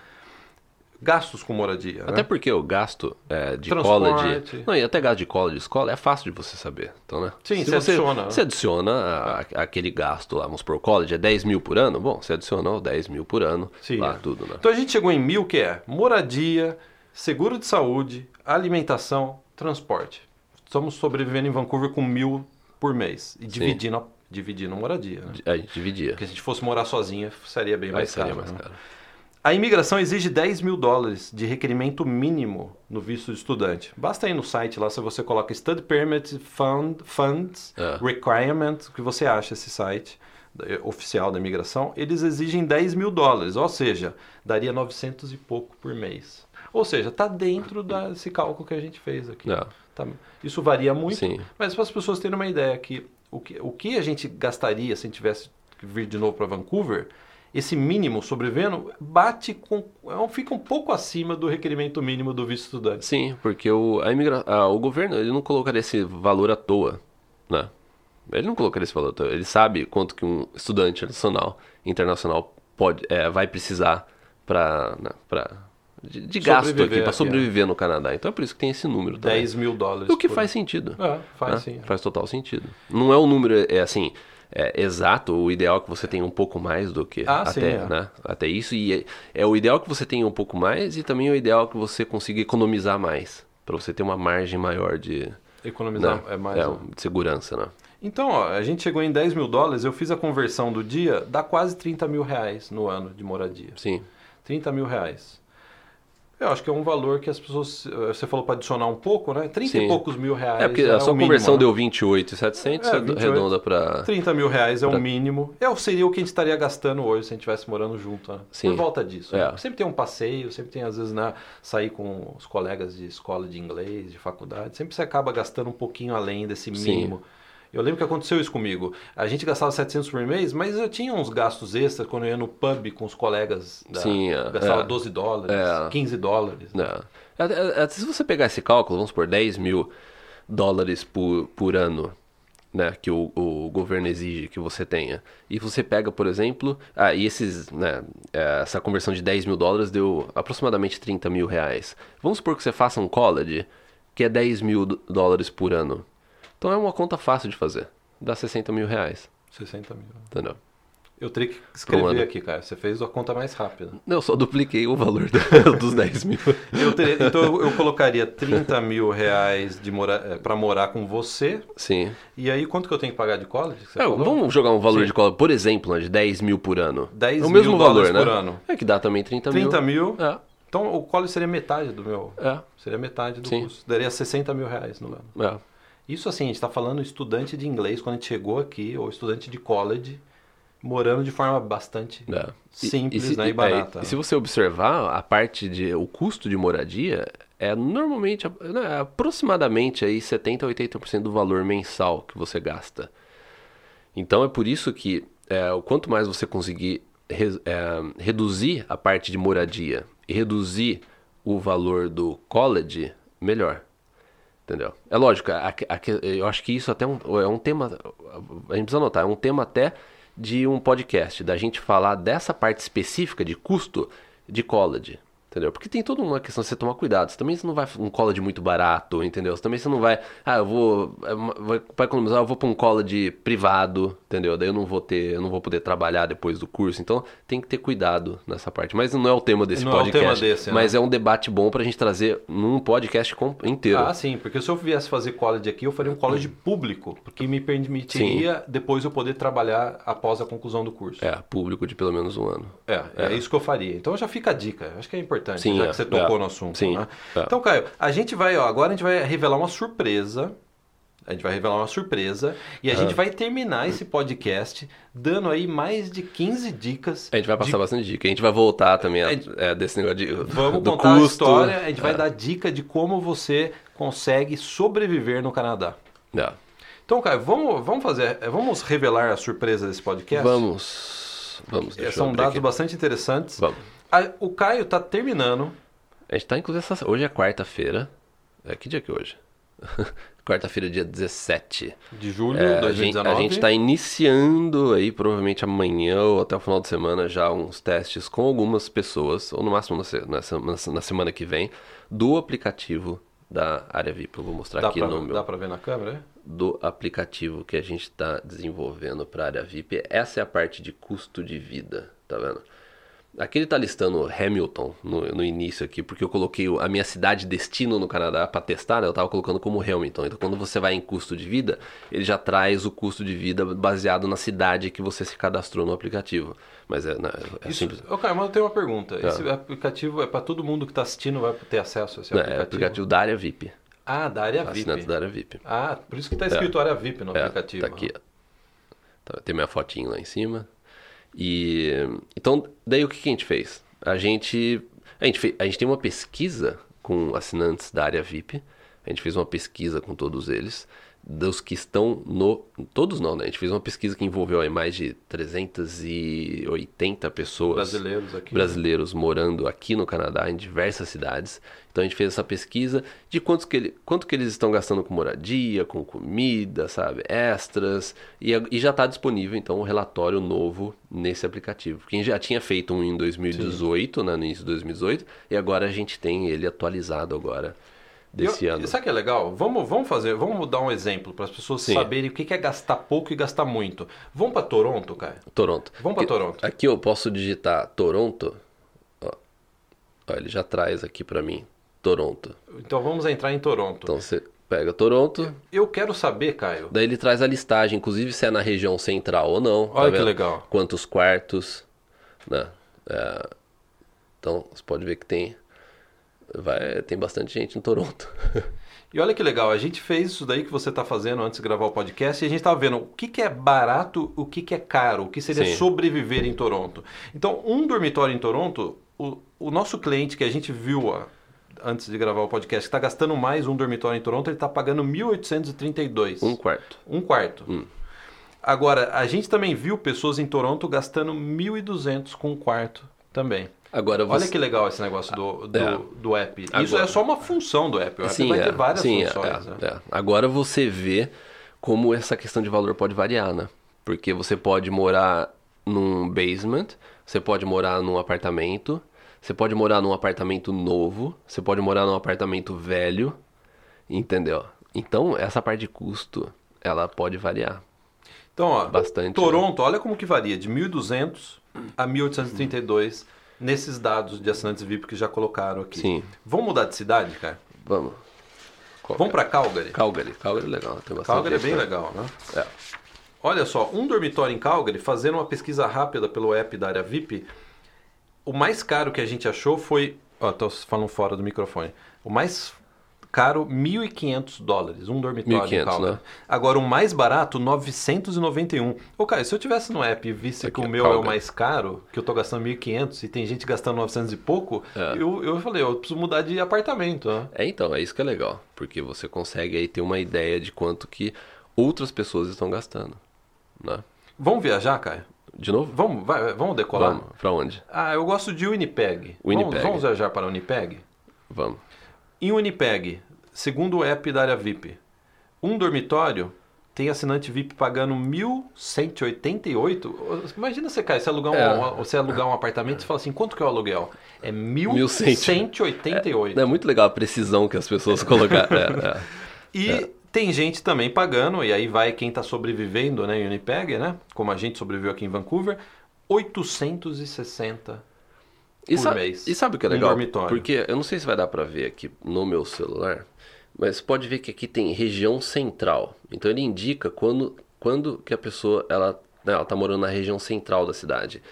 [SPEAKER 1] Gastos com moradia.
[SPEAKER 2] Até
[SPEAKER 1] né?
[SPEAKER 2] porque o gasto é, de
[SPEAKER 1] Transporte.
[SPEAKER 2] college. Não, e até gasto de college, escola, é fácil de você saber. Então, né?
[SPEAKER 1] Sim,
[SPEAKER 2] Se
[SPEAKER 1] você
[SPEAKER 2] você
[SPEAKER 1] adiciona, né?
[SPEAKER 2] Você adiciona a- a- aquele gasto lá, vamos por college, é 10 mil por ano? Bom, você adiciona os 10 mil por ano,
[SPEAKER 1] Sim,
[SPEAKER 2] lá
[SPEAKER 1] é.
[SPEAKER 2] tudo, né?
[SPEAKER 1] Então a gente chegou em mil, que é moradia, seguro de saúde, alimentação, transporte. Estamos sobrevivendo em Vancouver com mil por mês. E dividindo, dividindo moradia. Né?
[SPEAKER 2] A gente dividia.
[SPEAKER 1] Porque se a gente fosse morar sozinha, seria bem
[SPEAKER 2] Aí
[SPEAKER 1] mais
[SPEAKER 2] seria
[SPEAKER 1] caro.
[SPEAKER 2] mais
[SPEAKER 1] né?
[SPEAKER 2] caro.
[SPEAKER 1] A imigração exige 10 mil dólares de requerimento mínimo no visto de estudante. Basta ir no site lá, se você coloca Study Permit Fund, Funds
[SPEAKER 2] É.
[SPEAKER 1] Requirement, que você acha esse site eh, oficial da imigração, eles exigem 10 mil dólares, ou seja, daria 900 e pouco por mês. Ou seja, está dentro desse cálculo que a gente fez aqui.
[SPEAKER 2] É.
[SPEAKER 1] Tá? Isso varia muito,
[SPEAKER 2] Sim.
[SPEAKER 1] mas para as pessoas terem uma ideia que o, que o que a gente gastaria se a gente tivesse que vir de novo para Vancouver, esse mínimo sobrevivendo bate com. é fica um pouco acima do requerimento mínimo do visto estudante.
[SPEAKER 2] Sim, porque o, a imigra... ah, o governo ele não colocaria esse valor à toa, né? Ele não colocaria esse valor à toa. Ele sabe quanto que um estudante nacional, internacional pode, é, vai precisar para de, de gasto aqui, para sobreviver no Canadá. Então é por isso que tem esse número também.
[SPEAKER 1] 10 mil dólares.
[SPEAKER 2] O que
[SPEAKER 1] por-
[SPEAKER 2] faz sentido.
[SPEAKER 1] É, faz
[SPEAKER 2] né?
[SPEAKER 1] sim.
[SPEAKER 2] Faz total sentido. Não é um número, é assim, é, exato. O ideal é que você tenha um pouco mais do que
[SPEAKER 1] Ah,
[SPEAKER 2] até,
[SPEAKER 1] sim, é.
[SPEAKER 2] né? Até isso. E é, é o ideal que você tenha um pouco mais e também o ideal que você consiga economizar mais. Para você ter uma margem maior de,
[SPEAKER 1] Economizar
[SPEAKER 2] né?
[SPEAKER 1] é mais.
[SPEAKER 2] é,
[SPEAKER 1] um-
[SPEAKER 2] de segurança, né?
[SPEAKER 1] Então, ó, a gente chegou em 10 mil dólares, eu fiz a conversão do dia, dá quase 30 mil reais no ano de moradia.
[SPEAKER 2] Sim.
[SPEAKER 1] 30 mil reais. Eu acho que é um valor que as pessoas. eh, Você falou para adicionar um pouco, né? 30 e
[SPEAKER 2] Sim.
[SPEAKER 1] poucos mil reais.
[SPEAKER 2] É porque
[SPEAKER 1] é
[SPEAKER 2] a sua
[SPEAKER 1] o mínimo,
[SPEAKER 2] conversão
[SPEAKER 1] né?
[SPEAKER 2] deu 28,700,
[SPEAKER 1] É,
[SPEAKER 2] você
[SPEAKER 1] 28.
[SPEAKER 2] arredonda para
[SPEAKER 1] 30 mil reais é o
[SPEAKER 2] Pra-
[SPEAKER 1] mínimo. É, seria o que a gente estaria gastando hoje se a gente estivesse morando junto, né?
[SPEAKER 2] Sim.
[SPEAKER 1] Por volta disso.
[SPEAKER 2] É.
[SPEAKER 1] né? Sempre tem um passeio, sempre tem, às vezes, né, sair com os colegas de escola de inglês, de faculdade. Sempre você acaba gastando um pouquinho além desse
[SPEAKER 2] Sim.
[SPEAKER 1] Eu lembro que aconteceu isso comigo. A gente gastava 700 por mês, mas eu tinha uns gastos extras quando eu ia no pub com os colegas. Da,
[SPEAKER 2] Sim, é,
[SPEAKER 1] gastava
[SPEAKER 2] é.
[SPEAKER 1] 12 dólares,
[SPEAKER 2] É.
[SPEAKER 1] 15 dólares.
[SPEAKER 2] Até- até Se você pegar esse cálculo, vamos por 10 mil dólares por, por ano, né, que o, o governo exige que você tenha, e você pega, por exemplo, ah, e esses, né, é, essa conversão de 10 mil dólares deu aproximadamente 30 mil reais. Vamos supor que você faça um college, que é 10 mil dó- dólares por ano. Então é uma conta fácil de fazer. Dá 60 mil reais,
[SPEAKER 1] 60 mil.
[SPEAKER 2] entendeu?
[SPEAKER 1] Eu teria que escrever aqui, cara. Você fez a conta mais rápida.
[SPEAKER 2] Eu só dupliquei o valor do- [LAUGHS] dos 10 mil.
[SPEAKER 1] Eu teria- então eu, eu colocaria 30 mil reais de mora, para morar com você.
[SPEAKER 2] Sim.
[SPEAKER 1] E aí, quanto que eu tenho que pagar de college?
[SPEAKER 2] É, vamos jogar um valor
[SPEAKER 1] Sim.
[SPEAKER 2] de cola, por exemplo, né, de 10 mil por ano.
[SPEAKER 1] 10
[SPEAKER 2] é o
[SPEAKER 1] mil
[SPEAKER 2] mesmo valor,
[SPEAKER 1] dólares
[SPEAKER 2] né?
[SPEAKER 1] por ano.
[SPEAKER 2] É que dá também 30 mil.
[SPEAKER 1] 30 mil.
[SPEAKER 2] É,
[SPEAKER 1] Então o college seria metade do meu.
[SPEAKER 2] é,
[SPEAKER 1] Seria metade do
[SPEAKER 2] Sim.
[SPEAKER 1] custo. Daria 60 mil reais no ano.
[SPEAKER 2] é.
[SPEAKER 1] Isso assim, a gente está falando estudante de inglês quando a gente chegou aqui, ou estudante de college, morando de forma bastante
[SPEAKER 2] é. E-
[SPEAKER 1] simples
[SPEAKER 2] se,
[SPEAKER 1] né, e
[SPEAKER 2] é,
[SPEAKER 1] barata.
[SPEAKER 2] e se você observar, a parte de. o custo de moradia é normalmente né, aproximadamente aí 70 a 80% do valor mensal que você gasta. Então é por isso que é, o quanto mais você conseguir re- é, reduzir a parte de moradia e reduzir o valor do college, melhor. Entendeu? É lógico, a- a- eu acho que isso até um, é um tema. A gente precisa notar, é um tema até de um podcast, da gente falar dessa parte específica de custo de college. Entendeu? Porque tem toda uma questão de você tomar cuidado. Você também você não vai um college muito barato, entendeu? Você também você não vai, ah, eu vou, é para economizar, eu vou para um college privado, entendeu? Daí eu não vou ter, eu não vou poder trabalhar depois do curso. Então tem que ter cuidado nessa parte. Mas não é o tema desse
[SPEAKER 1] Não é o
[SPEAKER 2] podcast.
[SPEAKER 1] tema desse, né?
[SPEAKER 2] mas é um debate bom pra gente trazer num podcast inteiro.
[SPEAKER 1] Ah, sim, porque se eu viesse fazer college aqui, eu faria um college público, porque me permitiria depois eu poder trabalhar após a conclusão do curso.
[SPEAKER 2] É, público de pelo menos um ano.
[SPEAKER 1] É, é, isso que eu faria. Então já fica a dica. Acho que é importante,
[SPEAKER 2] Sim,
[SPEAKER 1] já
[SPEAKER 2] é,
[SPEAKER 1] que você tocou
[SPEAKER 2] é.
[SPEAKER 1] no assunto.
[SPEAKER 2] Sim,
[SPEAKER 1] né?
[SPEAKER 2] é.
[SPEAKER 1] Então, Caio, a gente vai, ó, agora a gente vai revelar uma surpresa. A gente vai revelar uma surpresa e a gente vai terminar esse podcast dando aí mais de 15 dicas.
[SPEAKER 2] A gente vai passar
[SPEAKER 1] de-
[SPEAKER 2] bastante dica. A gente vai voltar também a-
[SPEAKER 1] A gente-
[SPEAKER 2] é, desse negócio de,
[SPEAKER 1] Vamos
[SPEAKER 2] do
[SPEAKER 1] contar
[SPEAKER 2] custo.
[SPEAKER 1] a história, a gente vai
[SPEAKER 2] É,
[SPEAKER 1] dar dica de como você consegue sobreviver no Canadá.
[SPEAKER 2] é.
[SPEAKER 1] Então, Caio, vamos, vamos fazer, vamos revelar a surpresa desse podcast?
[SPEAKER 2] Vamos. Vamos,
[SPEAKER 1] É, São dados
[SPEAKER 2] aqui.
[SPEAKER 1] bastante interessantes.
[SPEAKER 2] Vamos.
[SPEAKER 1] A- o Caio está terminando
[SPEAKER 2] A gente tá, inclusive, essa... hoje é quarta-feira. É, que dia que é hoje? [LAUGHS] Quarta-feira, dia 17.
[SPEAKER 1] de julho
[SPEAKER 2] É,
[SPEAKER 1] de
[SPEAKER 2] a, gente,
[SPEAKER 1] 2019.
[SPEAKER 2] a gente tá iniciando aí, provavelmente amanhã ou até o final de semana, já uns testes com algumas pessoas, ou no máximo na, na se- na semana que vem, do aplicativo da área VIP. Eu vou mostrar
[SPEAKER 1] Dá
[SPEAKER 2] aqui
[SPEAKER 1] pra,
[SPEAKER 2] no meu.
[SPEAKER 1] dá pra ver na câmera? é?
[SPEAKER 2] do aplicativo que a gente está desenvolvendo para a área VIP. Essa é a parte de custo de vida, tá vendo? Aqui ele tá listando Hamilton no, no início aqui, porque eu coloquei a minha cidade destino no Canadá para testar, né? Eu tava colocando como Hamilton. Então quando você vai em custo de vida, ele já traz o custo de vida baseado na cidade que você se cadastrou no aplicativo. Mas é, né, é
[SPEAKER 1] Isso,
[SPEAKER 2] simples.
[SPEAKER 1] Caio, mas eu tenho uma pergunta. Esse aplicativo é para todo mundo que está assistindo vai ter acesso a esse
[SPEAKER 2] Não,
[SPEAKER 1] aplicativo?
[SPEAKER 2] é aplicativo da área VIP.
[SPEAKER 1] Ah, da área VIP.
[SPEAKER 2] Assinantes da área VIP.
[SPEAKER 1] Ah, por isso que está escrito área VIP no
[SPEAKER 2] É,
[SPEAKER 1] aplicativo.
[SPEAKER 2] Tá aqui, ó. Tá, tem minha fotinho lá em cima. E então, daí o que, que a gente fez? A gente a gente, fez, a gente tem uma pesquisa com assinantes da área VIP. A gente fez uma pesquisa com todos eles, dos que estão no todos não, né? A gente fez uma pesquisa que envolveu aí mais de 380 pessoas
[SPEAKER 1] Brasileiros aqui.
[SPEAKER 2] brasileiros morando aqui no Canadá, em diversas cidades. Então a gente fez essa pesquisa de quantos que ele, quanto que eles estão gastando com moradia, com comida, sabe, extras. E, e já está disponível então um relatório novo nesse aplicativo. Quem já tinha feito um em 2018, né, no início de 2018, e agora a gente tem ele atualizado agora desse
[SPEAKER 1] Eu-
[SPEAKER 2] ano.
[SPEAKER 1] Sabe o que é legal? Vamos, vamos fazer, vamos dar um exemplo para as pessoas
[SPEAKER 2] Sim.
[SPEAKER 1] saberem o que que é gastar pouco e gastar muito. Vamos para Toronto, cara.
[SPEAKER 2] Toronto.
[SPEAKER 1] Vamos
[SPEAKER 2] Aqui-
[SPEAKER 1] Toronto.
[SPEAKER 2] Aqui eu posso digitar Toronto. Ó, Ó, ele já traz aqui para mim Toronto.
[SPEAKER 1] Então vamos entrar em Toronto.
[SPEAKER 2] Então você pega Toronto,
[SPEAKER 1] Eu quero saber, Caio.
[SPEAKER 2] Daí ele traz a listagem, inclusive se é na região central ou não. tá
[SPEAKER 1] Olha que
[SPEAKER 2] vendo?
[SPEAKER 1] legal.
[SPEAKER 2] Quantos quartos, né? É, então você pode ver que tem, vai, tem bastante gente em Toronto.
[SPEAKER 1] E olha que legal, a gente fez isso daí que você está fazendo antes de gravar o podcast e a gente estava vendo o que, que é barato, o que, que é caro, o que seria
[SPEAKER 2] Sim.
[SPEAKER 1] sobreviver em Toronto. Então, um dormitório em Toronto, o, o nosso cliente que a gente viu ó, antes de gravar o podcast, que está gastando mais um dormitório em Toronto, ele está pagando 1.832.
[SPEAKER 2] um quarto.
[SPEAKER 1] Um quarto.
[SPEAKER 2] Hum.
[SPEAKER 1] Agora, a gente também viu pessoas em Toronto gastando 1.200 com um quarto também.
[SPEAKER 2] Agora você...
[SPEAKER 1] Olha que legal esse negócio do, do,
[SPEAKER 2] É.
[SPEAKER 1] do app. Isso
[SPEAKER 2] Agora-
[SPEAKER 1] é só uma função do app. O app
[SPEAKER 2] Sim,
[SPEAKER 1] vai
[SPEAKER 2] é,
[SPEAKER 1] ter várias
[SPEAKER 2] sim, é,
[SPEAKER 1] funções.
[SPEAKER 2] é,
[SPEAKER 1] né?
[SPEAKER 2] é. Agora você vê como essa questão de valor pode variar, né? Porque você pode morar num basement, você pode morar num apartamento, você pode morar num apartamento novo, você pode morar num apartamento velho, entendeu? Então, essa parte de custo, ela pode variar.
[SPEAKER 1] Então, ó,
[SPEAKER 2] Bastante,
[SPEAKER 1] Toronto, olha como que varia, de 1.200 a 1.832 nesses dados de assinantes VIP que já colocaram aqui.
[SPEAKER 2] Sim.
[SPEAKER 1] Vamos mudar de cidade, cara?
[SPEAKER 2] Vamos. Qual
[SPEAKER 1] Vamos
[SPEAKER 2] é?
[SPEAKER 1] para Calgary.
[SPEAKER 2] Calgary. Calgary é legal, tem bastante
[SPEAKER 1] Calgary é
[SPEAKER 2] gente,
[SPEAKER 1] bem
[SPEAKER 2] né?
[SPEAKER 1] legal, né?
[SPEAKER 2] É.
[SPEAKER 1] Olha só, um dormitório em Calgary, fazendo uma pesquisa rápida pelo app da área VIP, o mais caro que a gente achou foi... Ó, tô falando fora do microfone. O mais caro, 1.500 dólares, um dormitório
[SPEAKER 2] 1.500,
[SPEAKER 1] em Calgary.
[SPEAKER 2] né?
[SPEAKER 1] Agora, o mais barato, 991. Ô, Caio, se eu tivesse no app e visse
[SPEAKER 2] Aqui,
[SPEAKER 1] que o
[SPEAKER 2] ó,
[SPEAKER 1] meu é o
[SPEAKER 2] Calgary.
[SPEAKER 1] mais caro, que eu tô gastando 1.500 e tem gente gastando 900 e pouco,
[SPEAKER 2] É.
[SPEAKER 1] eu, eu falei, eu preciso mudar de apartamento, né?
[SPEAKER 2] É, então, é isso que é legal. Porque você consegue aí ter uma ideia de quanto que outras pessoas estão gastando, né?
[SPEAKER 1] Vamos viajar, Caio?
[SPEAKER 2] De novo?
[SPEAKER 1] Vamos, vai, vamos decolar?
[SPEAKER 2] Vamos. Pra onde?
[SPEAKER 1] Ah, eu gosto de Winnipeg.
[SPEAKER 2] Winnipeg.
[SPEAKER 1] Vamos, vamos viajar para Winnipeg?
[SPEAKER 2] Vamos.
[SPEAKER 1] Em Winnipeg, segundo o app da área VIP, um dormitório tem assinante VIP pagando 1.188. Imagina você, Caio, você alugar, um,
[SPEAKER 2] É.
[SPEAKER 1] você alugar um apartamento e fala assim, quanto que é o aluguel? É
[SPEAKER 2] 1.188.
[SPEAKER 1] 1.188.
[SPEAKER 2] É muito legal a precisão que as pessoas colocaram. É, é.
[SPEAKER 1] E tem gente também pagando, e aí vai quem está sobrevivendo né, em Winnipeg, né? Como a gente sobreviveu aqui em Vancouver, 860
[SPEAKER 2] E,
[SPEAKER 1] por
[SPEAKER 2] sabe,
[SPEAKER 1] mês.
[SPEAKER 2] e sabe o que é
[SPEAKER 1] Um
[SPEAKER 2] legal?
[SPEAKER 1] dormitório.
[SPEAKER 2] Porque eu não sei se vai dar pra ver aqui no meu celular, mas pode ver que aqui tem região central. Então ele indica quando, quando que a pessoa ela, né, ela tá morando na região central da cidade.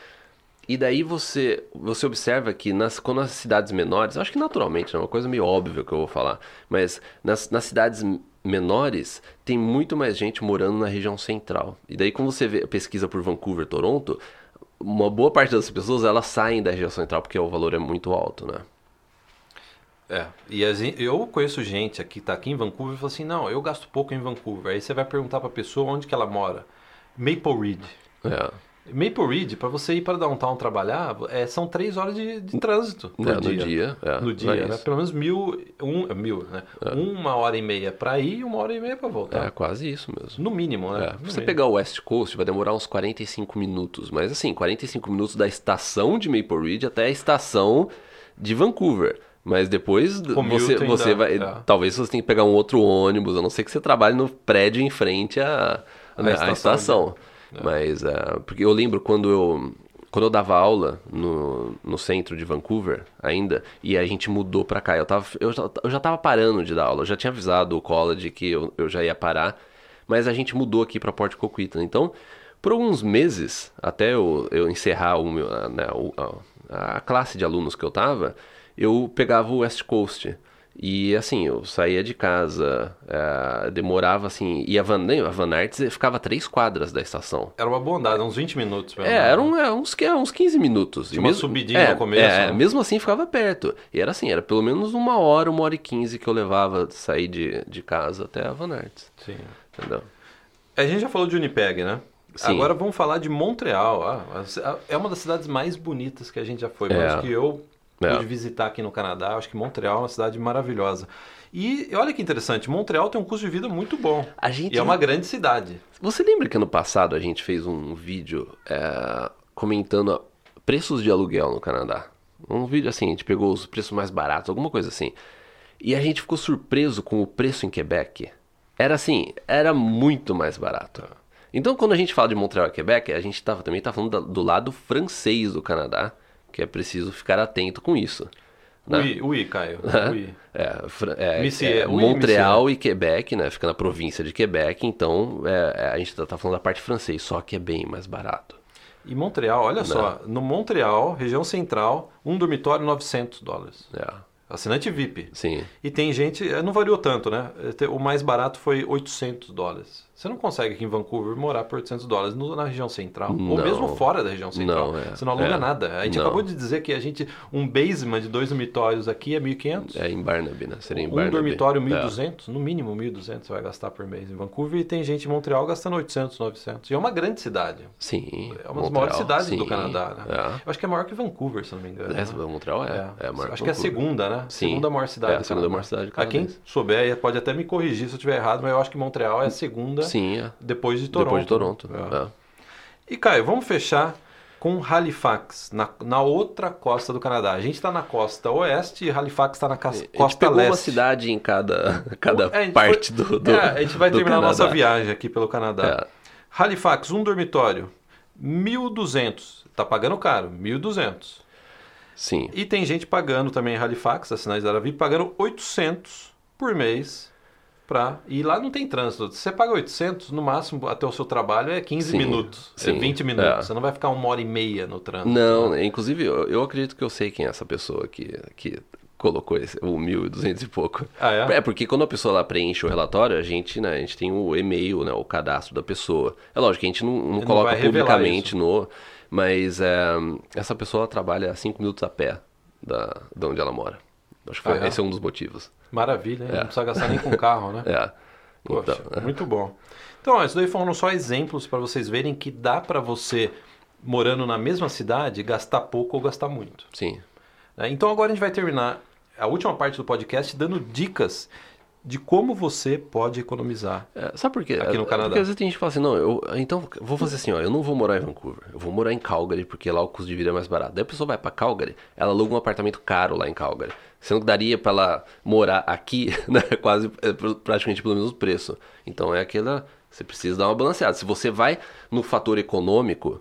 [SPEAKER 2] E daí você, você observa que nas, quando as cidades menores, acho que naturalmente, é uma coisa meio óbvia que eu vou falar, mas nas, nas cidades menores tem muito mais gente morando na região central. E daí quando você vê, pesquisa por Vancouver, Toronto, uma boa parte das pessoas elas saem da região central porque o valor é muito alto, né?
[SPEAKER 1] É, e a gen- eu conheço gente aqui, tá aqui em Vancouver e fala assim, não, eu gasto pouco em Vancouver. Aí você vai perguntar pra pessoa onde que ela mora. Maple Ridge.
[SPEAKER 2] É,
[SPEAKER 1] Maple Ridge, pra você ir para downtown trabalhar, é, são três horas de, de trânsito por
[SPEAKER 2] É, no
[SPEAKER 1] dia.
[SPEAKER 2] dia, é,
[SPEAKER 1] no
[SPEAKER 2] é
[SPEAKER 1] dia, né? Pelo menos mil, um, mil, né? Uma hora e meia pra ir e uma hora e meia pra voltar.
[SPEAKER 2] é quase isso mesmo.
[SPEAKER 1] No mínimo, né?
[SPEAKER 2] É,
[SPEAKER 1] No
[SPEAKER 2] você
[SPEAKER 1] mínimo.
[SPEAKER 2] pegar o West Coast, vai demorar uns 45 minutos. Mas assim, 45 minutos da estação de Maple Ridge até a estação de Vancouver. Mas depois você, você vai.
[SPEAKER 1] é.
[SPEAKER 2] Talvez você tenha que pegar um outro ônibus, a não ser que você trabalhe no prédio em frente à,
[SPEAKER 1] À
[SPEAKER 2] né, à
[SPEAKER 1] estação
[SPEAKER 2] estação. Mas, é, porque eu lembro quando eu, quando eu dava aula no, no centro de Vancouver ainda, e a gente mudou pra cá, eu, tava, eu, já- eu já tava parando de dar aula, eu já tinha avisado o college que eu, eu já ia parar, mas a gente mudou aqui pra Port Coquitlam. Então, por alguns meses, até eu, eu encerrar o meu, né, a, a classe de alunos que eu tava, eu pegava o West Coast. E assim, eu saía de casa, eh, demorava assim, e a Van, a Van Arts ficava a três quadras da estação.
[SPEAKER 1] Era uma boa andada, uns 20 minutos. pelo
[SPEAKER 2] É, eram é, uns, que- uns 15 minutos.
[SPEAKER 1] Tinha uma subidinha
[SPEAKER 2] é,
[SPEAKER 1] no começo,
[SPEAKER 2] É,
[SPEAKER 1] né?
[SPEAKER 2] mesmo assim ficava perto. E era assim, era pelo menos uma hora, uma hora e quinze que eu levava de sair de, de casa até a Van Arts.
[SPEAKER 1] Sim.
[SPEAKER 2] Entendeu?
[SPEAKER 1] A gente já falou de Winnipeg, né?
[SPEAKER 2] Sim.
[SPEAKER 1] Agora vamos falar de Montreal. Ah, é uma das cidades mais bonitas que a gente já foi.
[SPEAKER 2] É.
[SPEAKER 1] Mas que eu
[SPEAKER 2] É.
[SPEAKER 1] pude visitar aqui no Canadá. Acho que Montreal é uma cidade maravilhosa. E olha que interessante, Montreal tem um custo de vida muito bom.
[SPEAKER 2] A gente-
[SPEAKER 1] E é uma grande cidade.
[SPEAKER 2] Você lembra que ano passado a gente fez um vídeo é, comentando preços de aluguel no Canadá? Um vídeo assim, a gente pegou os preços mais baratos, alguma coisa assim. E a gente ficou surpreso com o preço em Quebec. Era assim, era muito mais barato. Então, quando a gente fala de Montreal e Quebec, a gente tava, também tá falando do lado francês do Canadá, que é preciso ficar atento com isso. né?
[SPEAKER 1] Ui, ui, Caio. [LAUGHS] Ui.
[SPEAKER 2] É, é, é,
[SPEAKER 1] oui,
[SPEAKER 2] Montreal e Quebec, né? Fica na província de Quebec, então é, é, a gente tá, tá falando da parte francês, só que é bem mais barato.
[SPEAKER 1] E Montreal, olha
[SPEAKER 2] Né?
[SPEAKER 1] só. No Montreal, região central, um dormitório 900 dólares.
[SPEAKER 2] É,
[SPEAKER 1] Assinante VIP.
[SPEAKER 2] sim.
[SPEAKER 1] E tem gente, eh, não variou tanto, né? Eh, O mais barato foi 800 dólares. Você não consegue aqui em Vancouver morar por 800 dólares no- na região central. Ou
[SPEAKER 2] Não.
[SPEAKER 1] mesmo fora da região central.
[SPEAKER 2] Não, é.
[SPEAKER 1] Você não aluga
[SPEAKER 2] É.
[SPEAKER 1] nada. A gente
[SPEAKER 2] Não.
[SPEAKER 1] acabou de dizer que a gente, um basement de dois dormitórios aqui é 1.500.
[SPEAKER 2] É em Barnaby, né? Seria em
[SPEAKER 1] Um
[SPEAKER 2] Barnaby.
[SPEAKER 1] dormitório
[SPEAKER 2] É.
[SPEAKER 1] 1.200, no mínimo 1.200 você vai gastar por mês em Vancouver. E tem gente em Montreal gastando 800, 900. E é uma grande cidade.
[SPEAKER 2] Sim.
[SPEAKER 1] É uma das
[SPEAKER 2] Montreal,
[SPEAKER 1] maiores cidades
[SPEAKER 2] sim.
[SPEAKER 1] do Canadá, né?
[SPEAKER 2] É.
[SPEAKER 1] Eu acho que é maior que Vancouver, se não me engano.
[SPEAKER 2] É,
[SPEAKER 1] né?
[SPEAKER 2] Montreal é. é. maior
[SPEAKER 1] Acho que é a segunda, né?
[SPEAKER 2] Sim.
[SPEAKER 1] Segunda maior cidade.
[SPEAKER 2] É, a
[SPEAKER 1] do
[SPEAKER 2] segunda
[SPEAKER 1] Canadá.
[SPEAKER 2] maior cidade
[SPEAKER 1] A quem souber pode até me corrigir se eu estiver errado, mas eu acho que Montreal é a segunda
[SPEAKER 2] Sim, é.
[SPEAKER 1] depois de Toronto.
[SPEAKER 2] Depois de Toronto.
[SPEAKER 1] né?
[SPEAKER 2] é.
[SPEAKER 1] E Caio, vamos fechar com Halifax, na, na outra costa do Canadá. A gente está na costa oeste e Halifax está na ca-
[SPEAKER 2] A gente
[SPEAKER 1] costa
[SPEAKER 2] pegou
[SPEAKER 1] leste.
[SPEAKER 2] uma cidade em cada, [LAUGHS] cada
[SPEAKER 1] É,
[SPEAKER 2] parte
[SPEAKER 1] foi-
[SPEAKER 2] do, do
[SPEAKER 1] É, a gente vai terminar a nossa
[SPEAKER 2] Canadá.
[SPEAKER 1] viagem aqui pelo Canadá.
[SPEAKER 2] É.
[SPEAKER 1] Halifax, um dormitório, 1.200. Tá pagando caro, 1.200.
[SPEAKER 2] Sim.
[SPEAKER 1] E tem gente pagando também em Halifax, a Sinais da Aravi, pagando 800 por mês pra... E lá não tem trânsito. Se você paga 800, no máximo até o seu trabalho é 15
[SPEAKER 2] Sim,
[SPEAKER 1] minutos, é
[SPEAKER 2] sim,
[SPEAKER 1] 20 minutos.
[SPEAKER 2] é.
[SPEAKER 1] Você não vai ficar uma hora e meia no trânsito.
[SPEAKER 2] Não,
[SPEAKER 1] né?
[SPEAKER 2] inclusive eu, eu acredito que eu sei quem é essa pessoa que, que colocou esse, o 1.200 e pouco.
[SPEAKER 1] Ah, é?
[SPEAKER 2] É, porque quando a pessoa lá preenche o relatório, a gente, né, a gente tem o e-mail, né, o cadastro da pessoa. É lógico que a gente não, não
[SPEAKER 1] não
[SPEAKER 2] coloca
[SPEAKER 1] revelar
[SPEAKER 2] publicamente no... Mas é, essa pessoa trabalha 5 minutos a pé da, de onde ela mora. Acho que foi,
[SPEAKER 1] Ah,
[SPEAKER 2] esse é um dos motivos.
[SPEAKER 1] Maravilha?
[SPEAKER 2] É.
[SPEAKER 1] não precisa gastar nem com carro, né? [LAUGHS]
[SPEAKER 2] É.
[SPEAKER 1] Poxa,
[SPEAKER 2] Então, é.
[SPEAKER 1] muito bom. Então, isso daí foram só exemplos para vocês verem que dá para você, morando na mesma cidade, gastar pouco ou gastar muito.
[SPEAKER 2] Sim.
[SPEAKER 1] né? Então agora a gente vai terminar a última parte do podcast dando dicas de como você pode economizar.
[SPEAKER 2] É, sabe por quê?
[SPEAKER 1] Aqui no
[SPEAKER 2] É,
[SPEAKER 1] Canadá.
[SPEAKER 2] Porque às vezes tem gente que fala assim, não, eu então vou fazer assim, ó, eu não vou morar em Vancouver, eu vou morar em Calgary, porque lá o custo de vida é mais barato. Daí a pessoa vai pra Calgary, ela aluga um apartamento caro lá em Calgary. Sendo que daria pra ela morar aqui, [LAUGHS] né, quase é, pr- praticamente pelo mesmo preço. Então é aquela, você precisa dar uma balanceada. Se você vai no fator econômico,